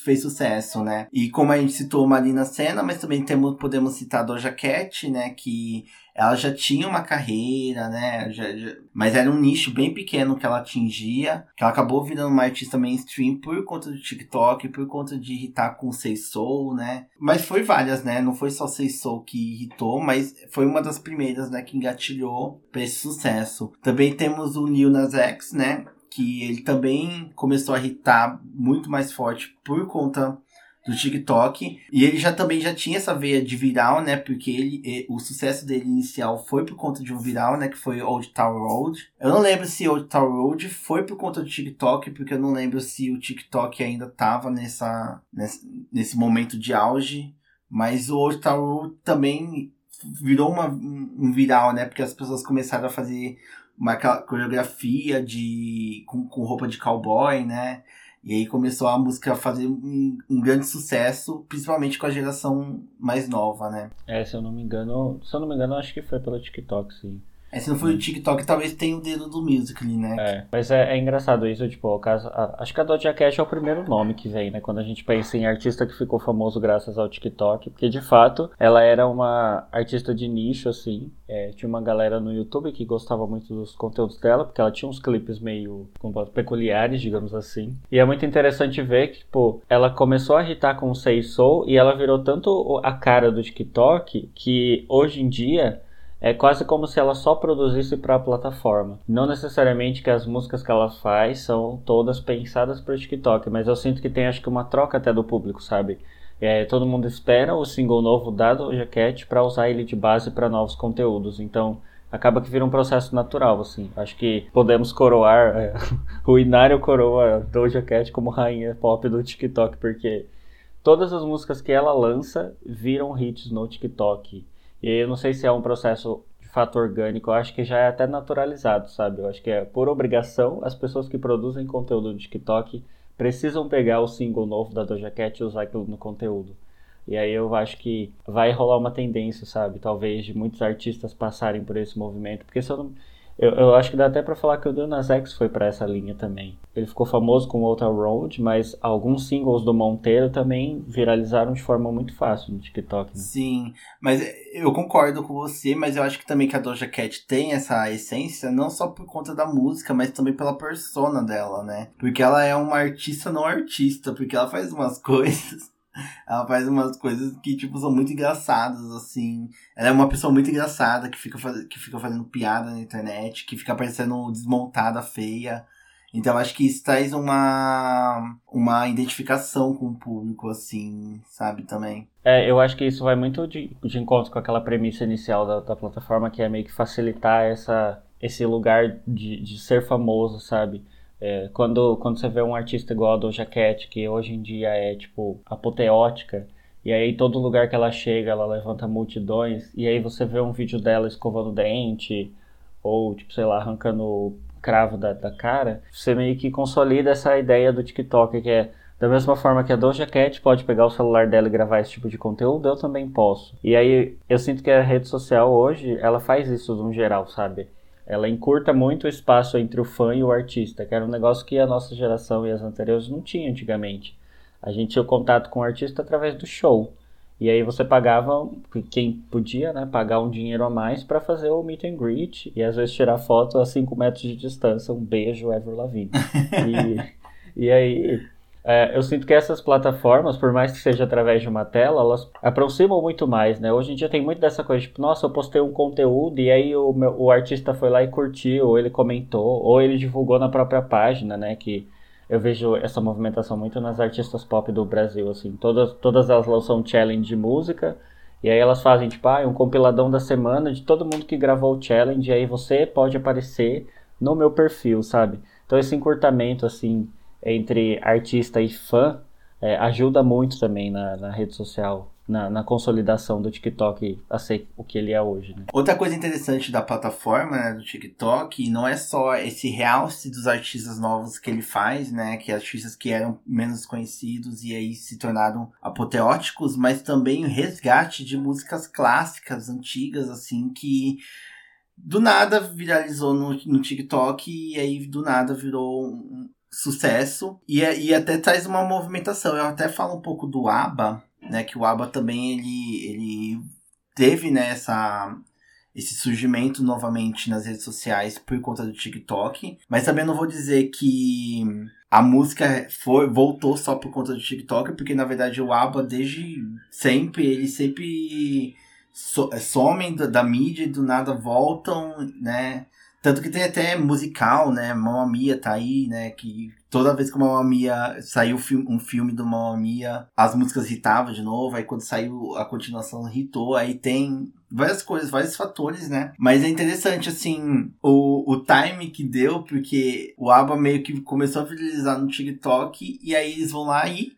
fez sucesso, né? E como a gente citou Marina Senna, mas também temos, podemos citar a Doja Cat, né? Que ela já tinha uma carreira, né? Já, já, mas era um nicho bem pequeno que ela atingia, que ela acabou virando uma artista mainstream por conta do TikTok, por conta de irritar com Sei Soul, né? Mas foi várias, né? Não foi só Sei Soul que irritou, mas foi uma das primeiras, né, que engatilhou para esse sucesso. Também temos o Lil Nas X, né? Que ele também começou a irritar muito mais forte por conta do TikTok. E ele já também já tinha essa veia de viral, né? Porque ele, o sucesso dele inicial foi por conta de um viral, né? Que foi Old Town Road. Eu não lembro se Old Town Road foi por conta do TikTok, porque eu não lembro se o TikTok ainda tava nessa, nesse, nesse momento de auge. Mas o Old Town Road também virou uma, um viral, né? Porque as pessoas começaram a fazer uma coreografia de com, com roupa de cowboy, né? E aí começou a música a fazer um, um, grande sucesso, principalmente com a geração mais nova, né? É, se eu não me engano, se eu não me engano, acho que foi pelo TikTok, sim. É, se não for o TikTok, talvez tenha o dedo do Musical.ly, né? É, mas é, é, engraçado isso, tipo, o caso, a, acho que a Doja Cat é o primeiro nome que vem, né? Quando a gente pensa em artista que ficou famoso graças ao TikTok, porque de fato ela era uma artista de nicho, assim. É, tinha uma galera no YouTube que gostava muito dos conteúdos dela, porque ela tinha uns clipes meio peculiares, digamos assim. E é muito interessante ver que, tipo, ela começou a irritar com o Sei Soul e ela virou tanto a cara do TikTok que hoje em dia é quase como se ela só produzisse para a plataforma. Não necessariamente que as músicas que ela faz são todas pensadas para o TikTok, mas eu sinto que tem acho que uma troca até do público, sabe? É, todo mundo espera o single novo da Doja Cat para usar ele de base para novos conteúdos. Então acaba que vira um processo natural, assim. Acho que podemos coroar, é, <laughs> o Inário coroa Doja Cat como rainha pop do TikTok, porque todas as músicas que ela lança viram hits no TikTok. E eu não sei se é um processo de fato orgânico, eu acho que já é até naturalizado, sabe? Eu acho que é por obrigação as pessoas que produzem conteúdo no TikTok precisam pegar o single novo da Doja Cat e usar aquilo no conteúdo. E aí eu acho que vai rolar uma tendência, sabe? Talvez de muitos artistas passarem por esse movimento. Porque se eu não, Eu, eu acho que dá até para falar que o Lil Nas X foi para essa linha também. Ele ficou famoso com Outer Road, mas alguns singles do Monteiro também viralizaram de forma muito fácil no TikTok. Né? Sim, mas eu concordo com você, mas eu acho que também que a Doja Cat tem essa essência, não só por conta da música, mas também pela persona dela, né? Porque ela é uma artista não artista, porque ela faz umas <laughs> coisas ela faz umas coisas que, tipo, são muito engraçadas, assim. Ela é uma pessoa muito engraçada, que fica, faz... que fica fazendo piada na internet, que fica parecendo desmontada, feia. Então, acho que isso traz uma, uma identificação com o público, assim, sabe, também. É, eu acho que isso vai muito de, de encontro com aquela premissa inicial da, da plataforma, que é meio que facilitar essa, esse lugar de, de ser famoso, sabe? É, quando, quando você vê um artista igual a Doja Cat, que hoje em dia é, tipo, apoteótica, e aí todo lugar que ela chega, ela levanta multidões, e aí você vê um vídeo dela escovando dente, ou, tipo, sei lá, arrancando cravo da, da cara, você meio que consolida essa ideia do TikTok, que é da mesma forma que a Doja Cat pode pegar o celular dela e gravar esse tipo de conteúdo, eu também posso. E aí eu sinto que a rede social hoje, ela faz isso no geral, sabe? Ela encurta muito o espaço entre o fã e o artista, que era um negócio que a nossa geração e as anteriores não tinham antigamente. A gente tinha o contato com o artista através do show. E aí você pagava, quem podia, né, pagar um dinheiro a mais para fazer o meet and greet e às vezes tirar foto a 5 metros de distância. Um beijo, Ever Lavigne. <laughs> e, e aí é, eu sinto que essas plataformas, por mais que seja através de uma tela, elas aproximam muito mais, né? Hoje em dia tem muito dessa coisa, tipo, nossa, eu postei um conteúdo e aí o, meu, o artista foi lá e curtiu, ou ele comentou, ou ele divulgou na própria página, né? Que eu vejo essa movimentação muito nas artistas pop do Brasil, assim. Todas, todas elas lançam um challenge de música, e aí elas fazem, tipo, ah, um compiladão da semana de todo mundo que gravou o challenge, e aí você pode aparecer no meu perfil, sabe? Então esse encurtamento, assim entre artista e fã é, ajuda muito também na, na rede social, na, na, consolidação do TikTok a ser o que ele é hoje. Né? Outra coisa interessante da plataforma né, do TikTok não é só esse realce dos artistas novos que ele faz, né, que artistas que eram menos conhecidos e aí se tornaram apoteóticos, mas também o resgate de músicas clássicas, antigas, assim, que do nada viralizou no, no TikTok e aí do nada virou um, sucesso e, é, e até traz uma movimentação. Eu até falo um pouco do ABBA, né? Que o ABBA também ele, ele teve né, essa, esse surgimento novamente nas redes sociais por conta do TikTok. Mas também não vou dizer que a música foi, voltou só por conta do TikTok, porque na verdade o ABBA desde sempre, ele sempre so, somem da, da mídia e do nada voltam, né? Tanto que tem até musical, né? Mamma Mia tá aí, né? Que toda vez que Mamma Mia saiu um filme do Mamma Mia, as músicas hitavam de novo. Aí quando saiu a continuação, hitou. Aí tem várias coisas, vários fatores, né? Mas é interessante, assim, o, o time que deu, porque o ABBA meio que começou a viralizar no TikTok. E aí eles vão lá e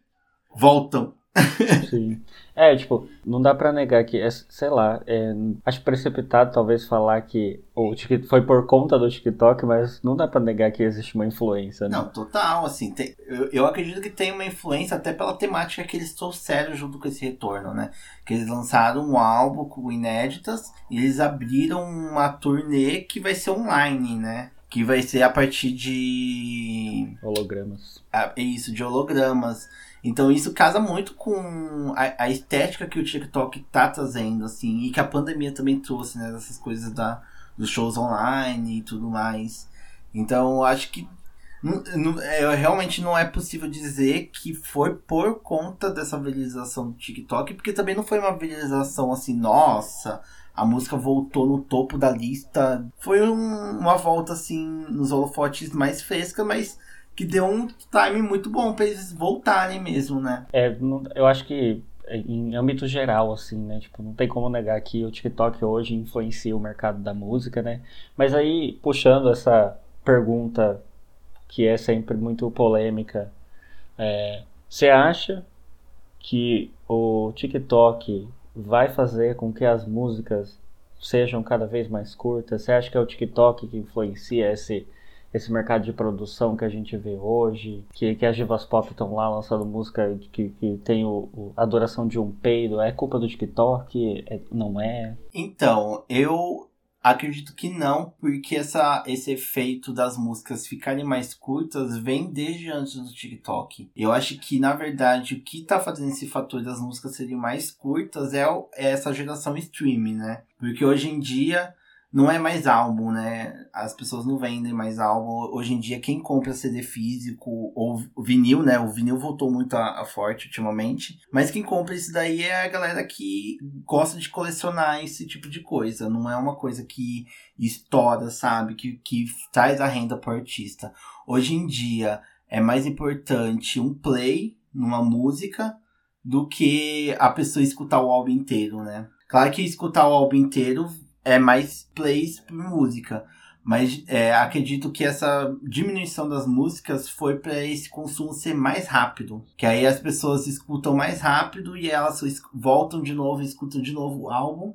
voltam <laughs> Sim. É, tipo, não dá pra negar que, é, sei lá, é, acho precipitado talvez falar que o TikTok foi por conta do TikTok, mas não dá pra negar que existe uma influência, né? Não, total, assim, tem, eu, eu acredito que tem uma influência até pela temática que eles trouxeram junto com esse retorno, né? Que eles lançaram um álbum com inéditas e eles abriram uma turnê que vai ser online, né? Que vai ser a partir de. Hologramas. Ah, isso, de hologramas. Então isso casa muito com a, a, estética que o TikTok tá trazendo, assim, e que a pandemia também trouxe, né? Coisas da, dos shows online e tudo mais. Então acho que é, realmente não é possível dizer que foi por conta dessa viralização do TikTok, porque também não foi uma viralização assim, nossa, a música voltou no topo da lista. Foi um, uma volta assim nos holofotes mais fresca, mas que deu um time muito bom para eles voltarem mesmo, né? É, eu acho que em âmbito geral, assim, né? Tipo, não tem como negar que o TikTok hoje influencia o mercado da música, né? Mas aí, puxando essa pergunta que é sempre muito polêmica, é, você acha que o TikTok vai fazer com que as músicas sejam cada vez mais curtas? Você acha que é o TikTok que influencia esse esse mercado de produção que a gente vê hoje, que, que as divas pop estão lá lançando música que, que tem o, o, a duração de um peido, é culpa do TikTok? É, não é? Então, eu Acredito que não, porque essa, esse efeito das músicas ficarem mais curtas vem desde antes do TikTok. Eu acho que, na verdade, o que tá fazendo esse fator das músicas serem mais curtas é, é essa geração streaming, né? Porque hoje em dia não é mais álbum, né? As pessoas não vendem mais álbum. Hoje em dia, quem compra CD físico ou vinil, né? O vinil voltou muito a, a, forte ultimamente. Mas quem compra isso daí é a galera que gosta de colecionar esse tipo de coisa. Não é uma coisa que estoura, sabe? Que, que traz a renda pro artista. Hoje em dia, é mais importante um play numa música do que a pessoa escutar o álbum inteiro, né? Claro que escutar o álbum inteiro é mais plays por música. Mas é, acredito que essa diminuição das músicas foi para esse consumo ser mais rápido. Que aí as pessoas escutam mais rápido e elas voltam de novo, escutam de novo o álbum.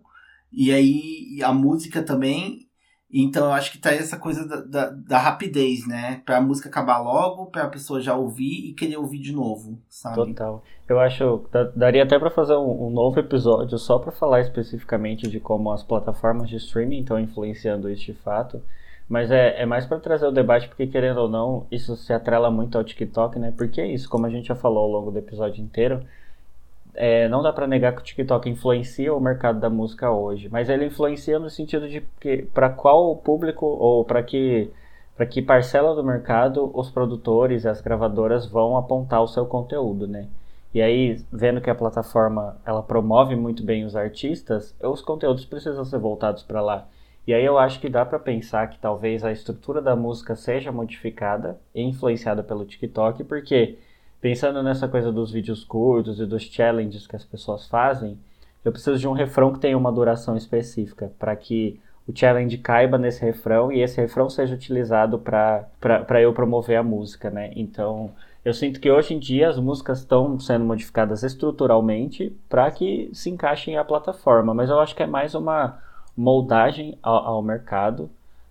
E aí a música também então eu acho que tá essa coisa da, da, da rapidez, né? Pra música acabar logo, pra pessoa já ouvir e querer ouvir de novo, sabe? Total. Eu acho. Daria até para fazer um, um, novo episódio só para falar especificamente de como as plataformas de streaming estão influenciando este fato. Mas é, é mais para trazer o debate, porque querendo ou não, isso se atrela muito ao TikTok, né? Porque é isso, como a gente já falou ao longo do episódio inteiro é, não dá para negar que o TikTok influencia o mercado da música hoje, mas ele influencia no sentido de para qual público ou para que para que parcela do mercado os produtores e as gravadoras vão apontar o seu conteúdo, né? E aí, vendo que a plataforma ela promove muito bem os artistas, os conteúdos precisam ser voltados para lá. E aí eu acho que dá para pensar que talvez a estrutura da música seja modificada e influenciada pelo TikTok, porque pensando nessa coisa dos vídeos curtos e dos challenges que as pessoas fazem, eu preciso de um refrão que tenha uma duração específica para que o challenge caiba nesse refrão e esse refrão seja utilizado para eu promover a música, né? Então, eu sinto que hoje em dia as músicas estão sendo modificadas estruturalmente para que se encaixem à plataforma, mas eu acho que é mais uma moldagem ao, ao mercado,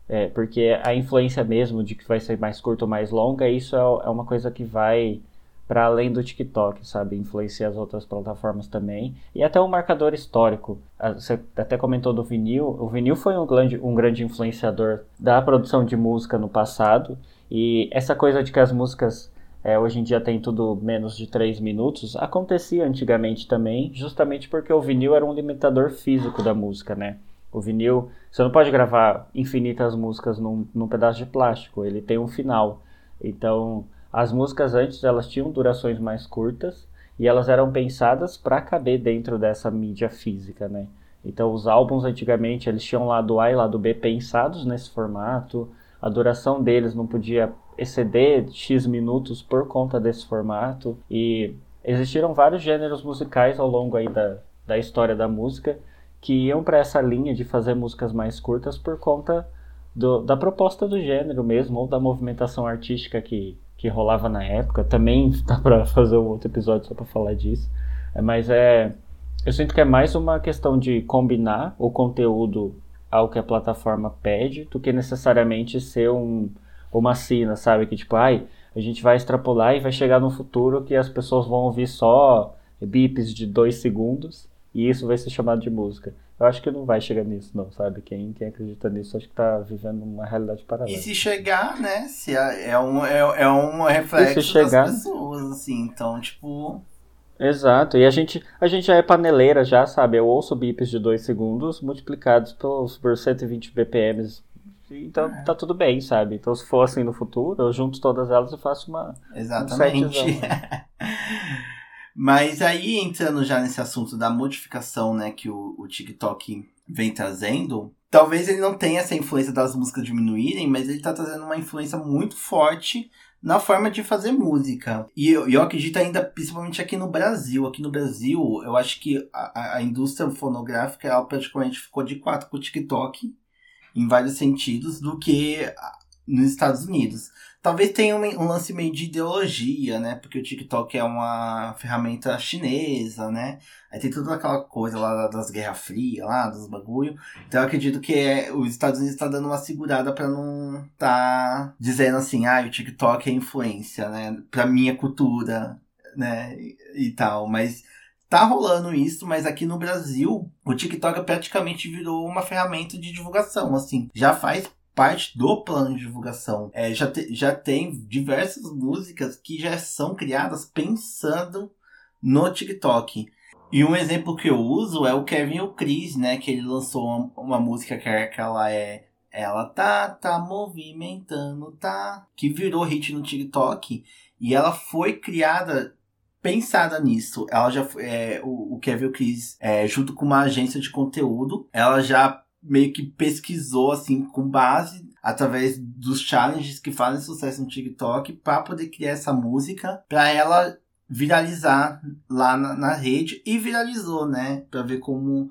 é, porque a influência mesmo de que vai ser mais curto ou mais longa, isso é, é uma coisa que vai para além do TikTok, sabe? Influencia as outras plataformas também. E até um marcador histórico. Você até comentou do vinil. O vinil foi um grande, um grande influenciador da produção de música no passado. E essa coisa de que as músicas é, hoje em dia tem tudo menos de 3 minutos, acontecia antigamente também, justamente porque o vinil era um limitador físico da música, né? O vinil, você não pode gravar infinitas músicas num, num pedaço de plástico, ele tem um final. Então, as músicas antes elas tinham durações mais curtas e elas eram pensadas para caber dentro dessa mídia física, né? Então os álbuns antigamente eles tinham lado A e lado B pensados nesse formato. A duração deles não podia exceder X minutos por conta desse formato e existiram vários gêneros musicais ao longo aí da, da história da música que iam para essa linha de fazer músicas mais curtas por conta do, da proposta do gênero mesmo ou da movimentação artística que, que rolava na época. Também <laughs> dá para fazer um outro episódio só para falar disso. É, mas é, eu sinto que é mais uma questão de combinar o conteúdo ao que a plataforma pede do que necessariamente ser um, uma cena, sabe? Que tipo, ai, a gente vai extrapolar e vai chegar no futuro que as pessoas vão ouvir só bips de dois segundos e isso vai ser chamado de música. Eu acho que não vai chegar nisso, não, sabe? Quem, quem acredita nisso, acho que tá vivendo uma realidade paralela. E se chegar, né? Se é, é, um, é, é um reflexo chegar... das pessoas, assim. Então, tipo. Exato. E a gente, a gente já é paneleira, já, sabe? Eu ouço bips de 2 segundos multiplicados pelos, por 120 BPMs. Então é. tá tudo bem, sabe? Então se for assim no futuro, eu junto todas elas e faço uma. Exatamente. Um <laughs> Mas aí, entrando já nesse assunto da modificação, né, que o, o TikTok vem trazendo, talvez ele não tenha essa influência das músicas diminuírem, mas ele tá trazendo uma influência muito forte na forma de fazer música. E eu, eu acredito ainda, principalmente aqui no Brasil. Aqui no Brasil, eu acho que a, a indústria fonográfica ela praticamente ficou de quatro com o TikTok, em vários sentidos, do que nos Estados Unidos. Talvez tenha um, um, lance meio de ideologia, né? Porque o TikTok é uma ferramenta chinesa, né? Aí tem toda aquela coisa lá das Guerra Fria, lá, dos bagulho. Então eu acredito que é, os Estados Unidos está dando uma segurada para não tá dizendo assim, ah, o TikTok é influência, né? Pra minha cultura, né? E, e tal. Mas tá rolando isso, mas aqui no Brasil, o TikTok praticamente virou uma ferramenta de divulgação, assim. Já faz parte do plano de divulgação. É, já, te, já tem diversas músicas que já são criadas pensando no TikTok. E um exemplo que eu uso é o Kevin e o Chris, né? Que ele lançou uma, uma música que, é, que ela é. Ela tá, tá movimentando, tá. Que virou hit no TikTok. E ela foi criada pensada nisso. Ela já é, o, o Kevin e o Chris, é, junto com uma agência de conteúdo, ela já meio que pesquisou assim com base através dos challenges que fazem sucesso no TikTok para poder criar essa música para ela viralizar lá na, na, rede e viralizou, né? Para ver como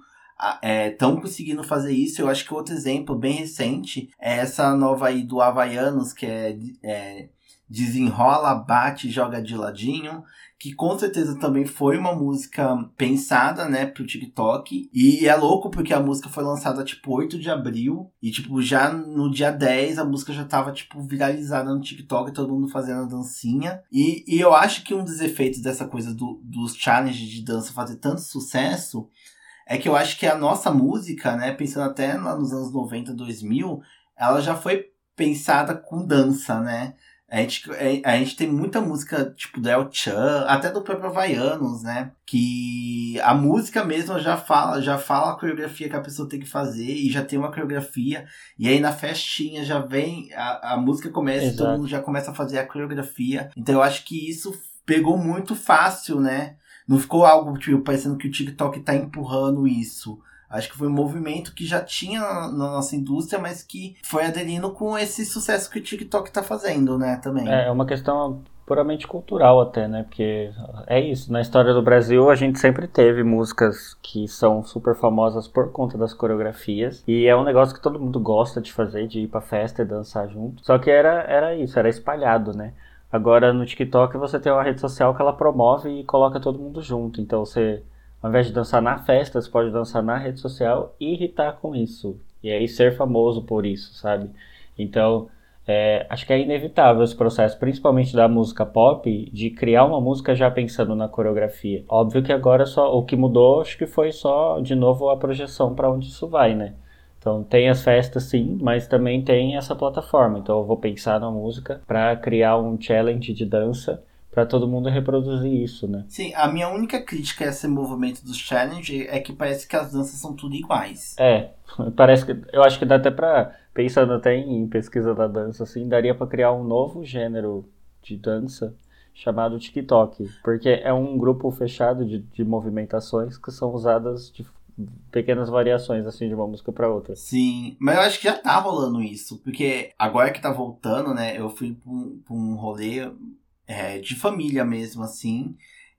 estão é, conseguindo fazer isso. Eu acho que outro exemplo bem recente é essa nova aí do Havaianos, que é, é desenrola, bate, joga de ladinho, que com certeza também foi uma música pensada, né, pro TikTok. E é louco porque a música foi lançada tipo 8 de abril e tipo já no dia 10 a música já tava tipo viralizada no TikTok, todo mundo fazendo a dancinha. E, e eu acho que um dos efeitos dessa coisa do, dos challenges de dança fazer tanto sucesso é que eu acho que a nossa música, né, pensando até lá nos anos 90, 2000, ela já foi pensada com dança, né? A gente, é, a gente tem muita música, tipo, do El Chan, até do próprio Havaianos, né? Que a música mesmo já fala, já fala a coreografia que a pessoa tem que fazer e já tem uma coreografia. E aí na festinha já vem, a, a música começa Exato. e todo mundo já começa a fazer a coreografia. Então eu acho que isso pegou muito fácil, né? Não ficou algo, tipo, parecendo que o TikTok tá empurrando isso. Acho que foi um movimento que já tinha na nossa indústria, mas que foi aderindo com esse sucesso que o TikTok tá fazendo, né, também. É, é uma questão puramente cultural até, né? Porque é isso, na história do Brasil a gente sempre teve músicas que são super famosas por conta das coreografias e é um negócio que todo mundo gosta de fazer, de ir pra festa e dançar junto. Só que era, era isso, era espalhado, né? Agora no TikTok você tem uma rede social que ela promove e coloca todo mundo junto. Então você ao invés de dançar na festa, você pode dançar na rede social e irritar com isso. E aí ser famoso por isso, sabe? Então, é, acho que é inevitável esse processo, principalmente da música pop, de criar uma música já pensando na coreografia. Óbvio que agora só o que mudou, acho que foi só de novo a projeção para onde isso vai, né? Então tem as festas sim, mas também tem essa plataforma. Então eu vou pensar na música para criar um challenge de dança para todo mundo reproduzir isso, né? Sim, a minha única crítica a esse movimento dos challenge é que parece que as danças são tudo iguais. É, <laughs> parece que eu acho que dá até para pensando até em pesquisa da dança assim, daria para criar um novo gênero de dança chamado TikTok, porque é um grupo fechado de, de movimentações que são usadas de pequenas variações assim de uma música para outra. Sim, mas eu acho que já tá rolando isso, porque agora que tá voltando, né, eu fui pra um, pra um rolê é, de família mesmo, assim.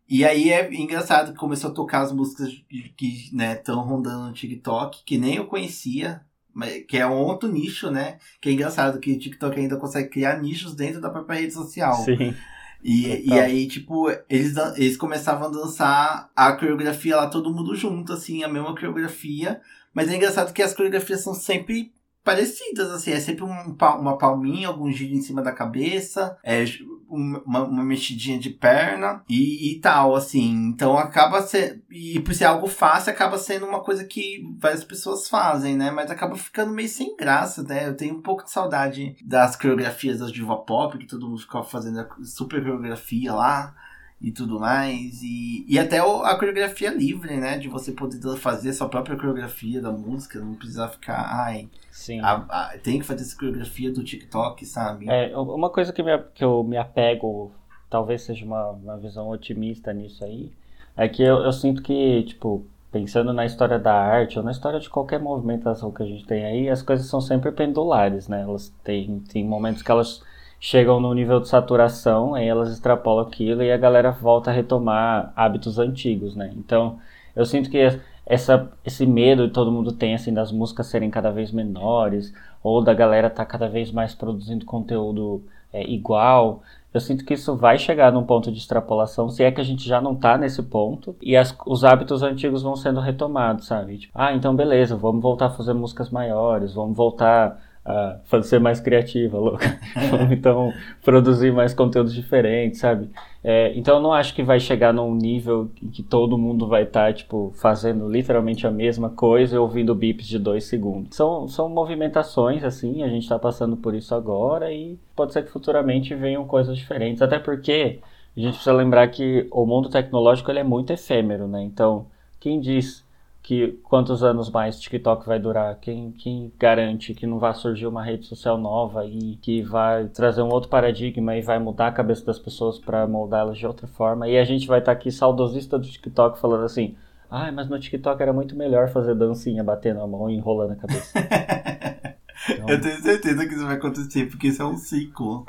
E aí é engraçado que começou a tocar as músicas que estão né, rondando no TikTok, que nem eu conhecia, mas, que é um outro nicho, né? Que é engraçado que o TikTok ainda consegue criar nichos dentro da própria rede social. Sim. E, e aí, tipo, eles, eles começavam a dançar a coreografia lá, todo mundo junto, assim, a mesma coreografia. Mas é engraçado que as coreografias são sempre parecidas, assim, é sempre um, uma palminha, algum giro em cima da cabeça, é uma, uma mexidinha de perna e, e tal, assim. Então acaba sendo. E por ser algo fácil, acaba sendo uma coisa que várias pessoas fazem, né? Mas acaba ficando meio sem graça, né? Eu tenho um pouco de saudade das coreografias das diva pop, que todo mundo ficava fazendo super coreografia lá e tudo mais. E, e até a coreografia livre, né? De você poder fazer a sua própria coreografia da música, não precisar ficar, ai, Sim. A, a, tem que fazer essa coreografia do TikTok, sabe? É, uma coisa que, me, que eu me apego, talvez seja uma, uma visão otimista nisso aí, é que eu, eu sinto que, tipo, pensando na história da arte ou na história de qualquer movimentação que a gente tem aí, as coisas são sempre pendulares, né? Elas têm, têm momentos que elas chegam no nível de saturação, aí elas extrapolam aquilo e a galera volta a retomar hábitos antigos, né? Então, eu sinto que essa, esse medo que todo mundo tem, assim, das músicas serem cada vez menores, ou da galera estar tá cada vez mais produzindo conteúdo é, igual, eu sinto que isso vai chegar num ponto de extrapolação, se é que a gente já não tá nesse ponto, e as, os hábitos antigos vão sendo retomados, sabe? Tipo, ah, então beleza, vamos voltar a fazer músicas maiores, vamos voltar a ser mais criativa, louca. <laughs> então, produzir mais conteúdos diferentes, sabe? É, então, eu não acho que vai chegar num nível em que todo mundo vai estar, tá, tipo, fazendo literalmente a mesma coisa e ouvindo bips de dois segundos. São, são movimentações, assim, a gente está passando por isso agora e pode ser que futuramente venham coisas diferentes. Até porque a gente precisa lembrar que o mundo tecnológico ele é muito efêmero, né? Então, quem diz que quantos anos mais TikTok vai durar? Quem, quem garante que não vai surgir uma rede social nova e que vai trazer um outro paradigma e vai mudar a cabeça das pessoas para moldá-las de outra forma? E a gente vai estar tá aqui saudosista do TikTok falando assim: ai, mas no TikTok era muito melhor fazer dancinha batendo a mão e enrolando a cabeça. <laughs> Então... Eu tenho certeza que isso vai acontecer, porque isso é um ciclo.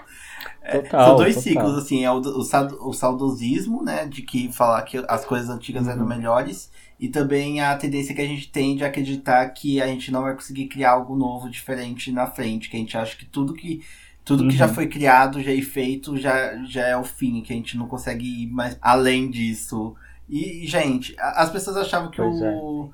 É, total, São dois total. ciclos, assim, é o, o, o saudosismo, né, de que falar que as coisas antigas uhum. eram melhores, e também a tendência que a gente tem de acreditar que a gente não vai conseguir criar algo novo, diferente na frente, que a gente acha que tudo que tudo uhum. que já uhum. foi criado, já é feito, já, já é o fim, que a gente não consegue ir mais além disso. E, gente, as pessoas achavam que o, é.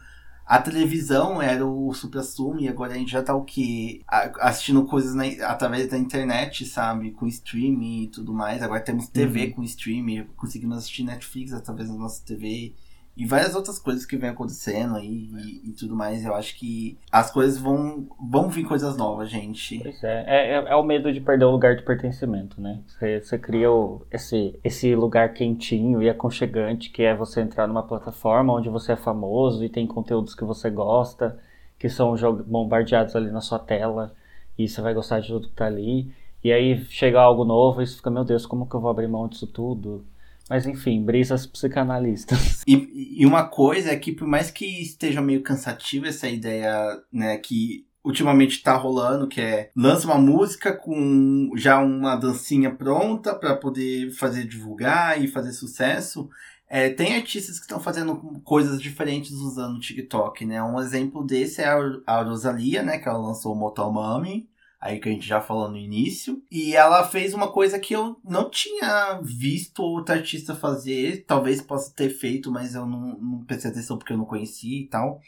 a televisão era o supra-sumo e agora a gente já tá o quê? Assistindo coisas na, através da internet, sabe? Com streaming e tudo mais. Agora temos TV uhum. com streaming, conseguimos assistir Netflix através da nossa TV e várias outras coisas que vem acontecendo aí e, e, tudo mais. Eu acho que as coisas vão, vão vir coisas novas, gente. Pois é. É, é, é o medo de perder o lugar de pertencimento, né? Você, cria o, esse, esse lugar quentinho e aconchegante que é você entrar numa plataforma onde você é famoso e tem conteúdos que você gosta, que são bombardeados ali na sua tela e você vai gostar de tudo que tá ali. E aí chega algo novo e você fica, meu Deus, como que eu vou abrir mão disso tudo? Mas enfim, brisas psicanalistas. <laughs> E, e uma coisa é que, por mais que esteja meio cansativa essa ideia, né, que ultimamente tá rolando, que é lança uma música com já uma dancinha pronta para poder fazer divulgar e fazer sucesso. É, tem artistas que estão fazendo coisas diferentes usando o TikTok, né? Um exemplo desse é a Rosalia, né? Que ela lançou o Motomami aí que a gente já falou no início. E ela fez uma coisa que eu não tinha visto outro artista fazer. Talvez possa ter feito, mas eu não, não prestei atenção porque eu não conhecia e tal.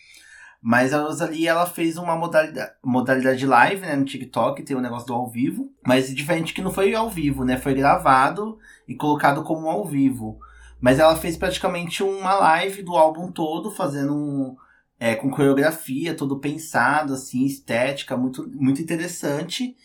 Mas a Rosalie, ela fez uma modalidade, modalidade live, né, no TikTok, tem o um negócio do ao vivo. Mas diferente que não foi ao vivo, né, foi gravado e colocado como ao vivo. Mas ela fez praticamente uma live do álbum todo, fazendo um é, com coreografia, todo pensado, assim, estética, muito, muito interessante.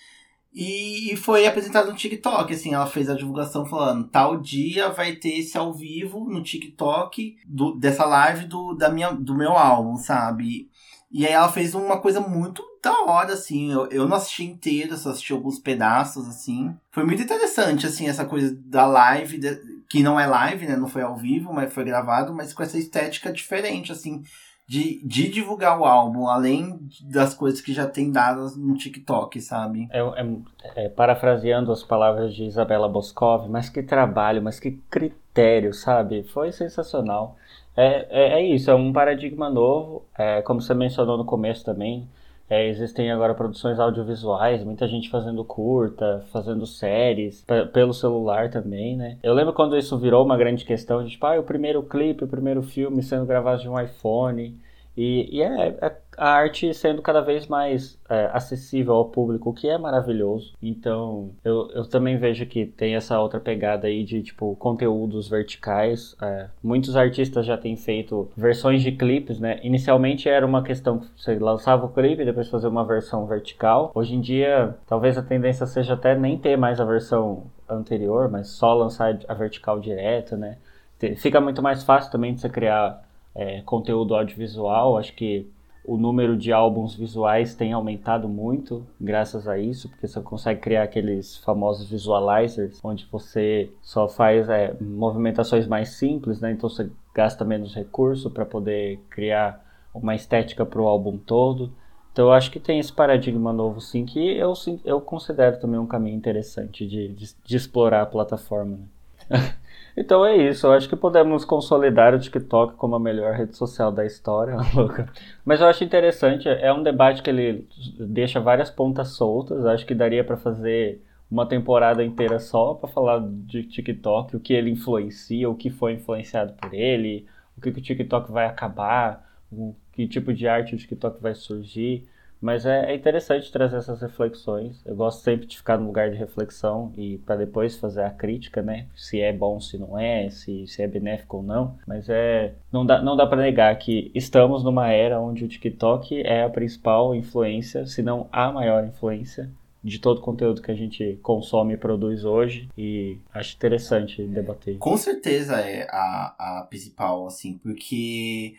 E foi apresentado no TikTok, assim, ela fez a divulgação falando, tal dia vai ter esse ao vivo no TikTok do, dessa live do, da minha, do meu álbum, sabe? E aí ela fez uma coisa muito da hora, assim. Eu, eu não assisti inteiro, só assisti alguns pedaços, assim. Foi muito interessante, assim, essa coisa da live, de, que não é live, né? Não foi ao vivo, mas foi gravado, mas com essa estética diferente, assim de, de divulgar o álbum, além das coisas que já tem dadas no TikTok, sabe? É, é, é, parafraseando as palavras de Isabela Boscov, mas que trabalho, mas que critério, sabe? Foi sensacional. É, é, é isso, é um paradigma novo, é, como você mencionou no começo também. É, existem agora produções audiovisuais, muita gente fazendo curta, fazendo séries, pelo celular também, né? Eu lembro quando isso virou uma grande questão, de, tipo, ah, o primeiro clipe, o primeiro filme sendo gravado de um iPhone. E, e é, é, a arte sendo cada vez mais é, acessível ao público, o que é maravilhoso. Então, eu, eu também vejo que tem essa outra pegada aí de, tipo, conteúdos verticais. É, muitos artistas já têm feito versões de clipes, né? Inicialmente era uma questão que você lançava o clipe e depois fazer uma versão vertical. Hoje em dia, talvez a tendência seja até nem ter mais a versão anterior, mas só lançar a vertical direto, né? Fica muito mais fácil também de você criar é, conteúdo audiovisual. Acho que o número de álbuns visuais tem aumentado muito graças a isso, porque você consegue criar aqueles famosos visualizers, onde você só faz é, movimentações mais simples, né? então você gasta menos recurso para poder criar uma estética para o álbum todo. Então eu acho que tem esse paradigma novo sim, que eu, eu considero também um caminho interessante de, de, de explorar a plataforma. Né? <laughs> Então é isso, eu acho que podemos consolidar o TikTok como a melhor rede social da história, <laughs> louca. Mas eu acho interessante, é um debate que ele deixa várias pontas soltas, acho que daria para fazer uma temporada inteira só para falar de TikTok, o que ele influencia, o que foi influenciado por ele, o que, que o TikTok vai acabar, o que tipo de arte o TikTok vai surgir. Mas é, é, interessante trazer essas reflexões. Eu gosto sempre de ficar no lugar de reflexão e para depois fazer a crítica, né? Se é bom, se não é, se, se é benéfico ou não. Mas é não dá, não dá para negar que estamos numa era onde o TikTok é a principal influência, se não a maior influência de todo o conteúdo que a gente consome e produz hoje e acho interessante debater. Com certeza é a, a principal, assim, porque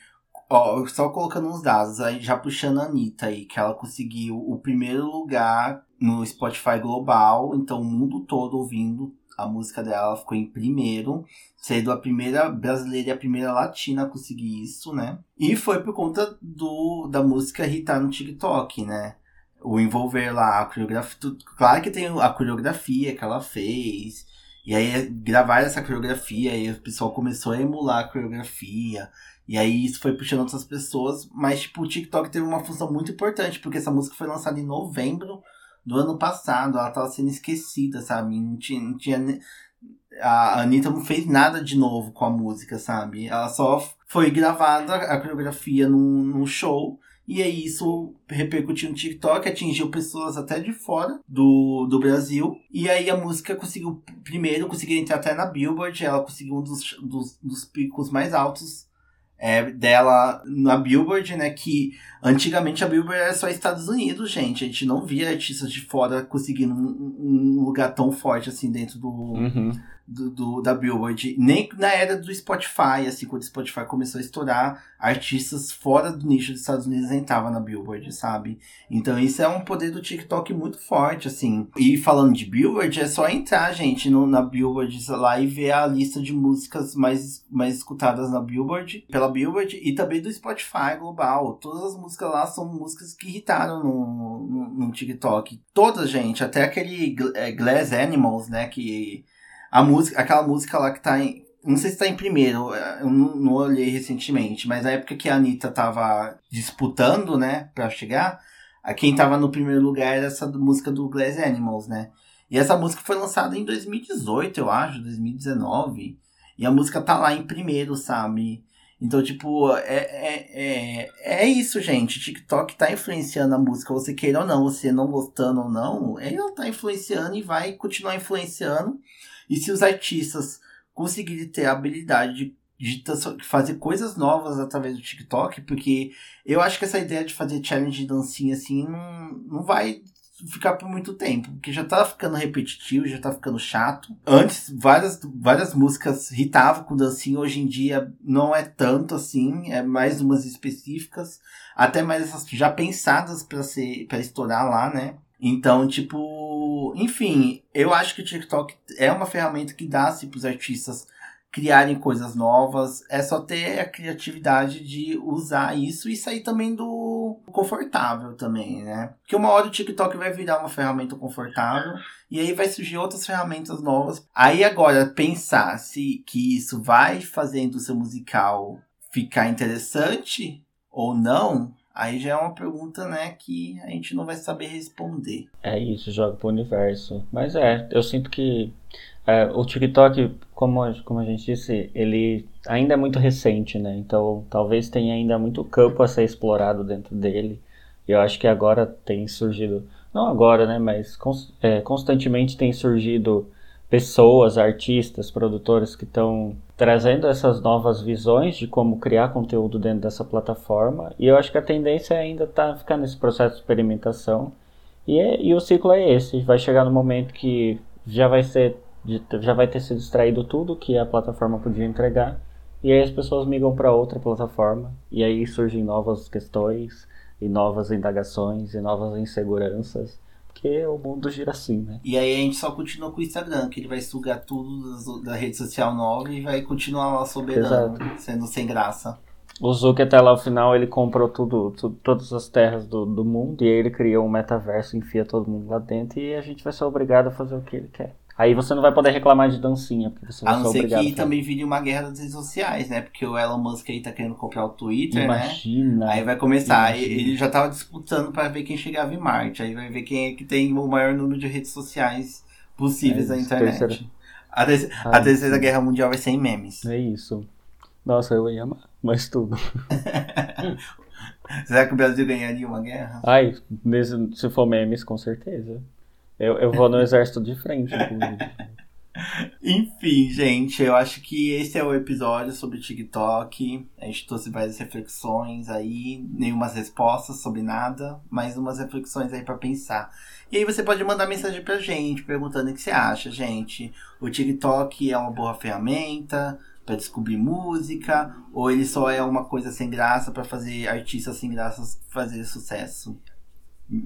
ó, só colocando uns dados aí, já puxando a Anitta aí, que ela conseguiu o primeiro lugar no Spotify Global, então o mundo todo ouvindo a música dela, ficou em primeiro, sendo a primeira brasileira e a primeira latina a conseguir isso, né? E foi por conta do, da música hitar no TikTok, né? o envolver lá a coreografia. Claro que tem a coreografia que ela fez. E aí gravar essa coreografia, e o pessoal começou a emular a coreografia. E aí isso foi puxando outras pessoas. Mas, tipo, o TikTok teve uma função muito importante, porque essa música foi lançada em novembro do ano passado. Ela tava sendo esquecida, sabe? Não tinha. Não tinha a Anitta não fez nada de novo com a música, sabe? Ela só foi gravada a coreografia num, num show. E aí isso repercutiu no TikTok, atingiu pessoas até de fora do, do Brasil. E aí a música conseguiu, primeiro, conseguiu entrar até na Billboard, ela conseguiu um dos, dos, dos picos mais altos é, dela na Billboard, né? Que antigamente a Billboard era só Estados Unidos, gente. A gente não via artistas de fora conseguindo um, um lugar tão forte assim dentro do, uhum do, do, da Billboard, nem na era do Spotify, assim, quando o Spotify começou a estourar, artistas fora do nicho dos Estados Unidos entravam na Billboard, sabe? Então isso é um poder do TikTok muito forte, assim. E falando de Billboard, é só entrar, gente, no, na Billboard lá e ver a lista de músicas mais, mais escutadas na Billboard, pela Billboard, e também do Spotify global. Todas as músicas lá são músicas que irritaram no, no, no TikTok. Todas, gente, até aquele é, Glass Animals, né, que a música, aquela música lá que tá em. Não sei se tá em primeiro, eu não, não olhei recentemente, mas na época que a Anitta tava disputando, né, pra chegar, a quem tava no primeiro lugar era essa música do Glass Animals, né? E essa música foi lançada em 2018, eu acho, 2019. E a música tá lá em primeiro, sabe? Então, tipo, é, é, é, é isso, gente. TikTok tá influenciando a música, você queira ou não, você não gostando ou não, ele tá influenciando e vai continuar influenciando. E se os artistas conseguirem ter a habilidade de, de fazer coisas novas através do TikTok, porque eu acho que essa ideia de fazer challenge de dancinha assim não, não vai ficar por muito tempo, porque já tá ficando repetitivo, já tá ficando chato. Antes, várias, várias músicas hitavam com dancinha, hoje em dia não é tanto assim, é mais umas específicas, até mais essas já pensadas para ser para estourar lá, né? Então, tipo, enfim, eu acho que o TikTok é uma ferramenta que dá para os artistas criarem coisas novas. É só ter a criatividade de usar isso e sair também do confortável também, né? Porque uma hora o TikTok vai virar uma ferramenta confortável e aí vai surgir outras ferramentas novas. Aí agora pensar se que isso vai fazendo o seu musical ficar interessante ou não, Aí já é uma pergunta, né, que a gente não vai saber responder. É isso, joga pro universo. Mas é, eu sinto que é, o TikTok, como, como a gente disse, ele ainda é muito recente, né? Então talvez tenha ainda muito campo a ser explorado dentro dele. E eu acho que agora tem surgido, não agora, né, mas é, constantemente tem surgido pessoas, artistas, produtores que estão trazendo essas novas visões de como criar conteúdo dentro dessa plataforma. E eu acho que a tendência ainda está ficar nesse processo de experimentação. E, é, e o ciclo é esse. Vai chegar no momento que já vai ser já vai ter sido extraído tudo que a plataforma podia entregar. E aí as pessoas migram para outra plataforma. E aí surgem novas questões, e novas indagações, e novas inseguranças porque o mundo gira assim, né? E aí a gente só continua com o Instagram, que ele vai sugar tudo da rede social nova e vai continuar lá soberano, Exato. sendo sem graça. O Zuck até lá no final ele comprou tudo, tudo, todas as terras do, do mundo e aí ele criou um metaverso, enfia todo mundo lá dentro e a gente vai ser obrigado a fazer o que ele quer. Aí você não vai poder reclamar de dancinha, porque você vai a não ser ser que também vire uma guerra das redes sociais, né? Porque o Elon Musk aí tá querendo comprar o Twitter, né? Imagina, né? Aí vai começar. Imagina. Ele já tava disputando para ver quem chegava em Marte. Aí vai ver quem é que tem o maior número de redes sociais possíveis é na internet. Terceira... A, terceira, a terceira guerra mundial vai ser em memes. É isso. Nossa, eu ia amar, mas tudo. <laughs> Será que o Brasil ganharia uma guerra? Ai, nesse, se for memes, com certeza. Eu, eu vou no exército de frente, inclusive. <laughs> Enfim, gente, eu acho que esse é o episódio sobre TikTok. A gente trouxe várias reflexões aí, nenhumas respostas sobre nada, mas umas reflexões aí para pensar. E aí você pode mandar mensagem pra gente, perguntando o que você acha, gente. O TikTok é uma boa ferramenta para descobrir música, ou ele só é uma coisa sem graça para fazer artistas sem graça fazer sucesso?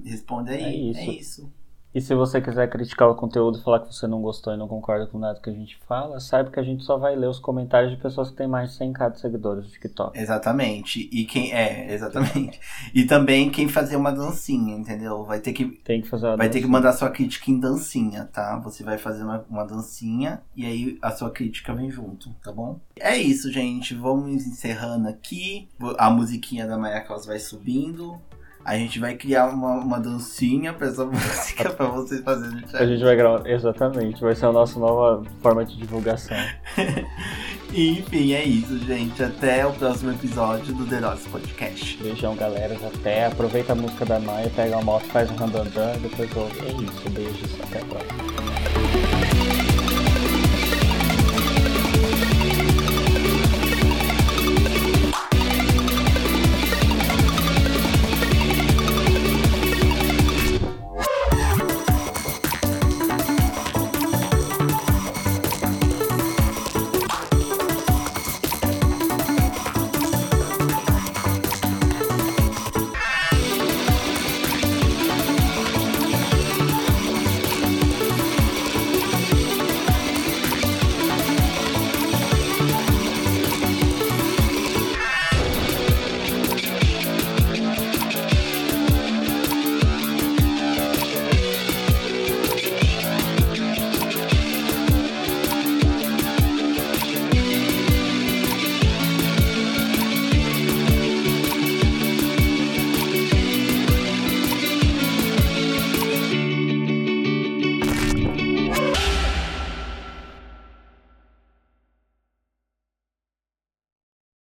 Responde aí. É isso. É isso. E se você quiser criticar o conteúdo e falar que você não gostou e não concorda com nada que a gente fala, saiba que a gente só vai ler os comentários de pessoas que têm mais de 100k de seguidores no TikTok. Exatamente. E quem é, exatamente. E também quem fazer uma dancinha, entendeu? Vai ter que Tem que fazer uma Vai dancinha. ter que mandar sua crítica em dancinha, tá? Você vai fazer uma, uma dancinha e aí a sua crítica vem junto, tá bom? É isso, gente. Vamos encerrando aqui. A musiquinha da Maia Claus vai subindo. A gente vai criar uma, uma dancinha pra essa <laughs> música pra vocês fazerem A gente vai gravar. Exatamente, vai ser a nossa nova forma de divulgação. <laughs> Enfim, é isso, gente. Até o próximo episódio do The Noise Podcast. Beijão, galera. Até. Aproveita a música da Maia, pega uma moto, faz um randandan, depois ouve. É isso, beijos. Até a próxima.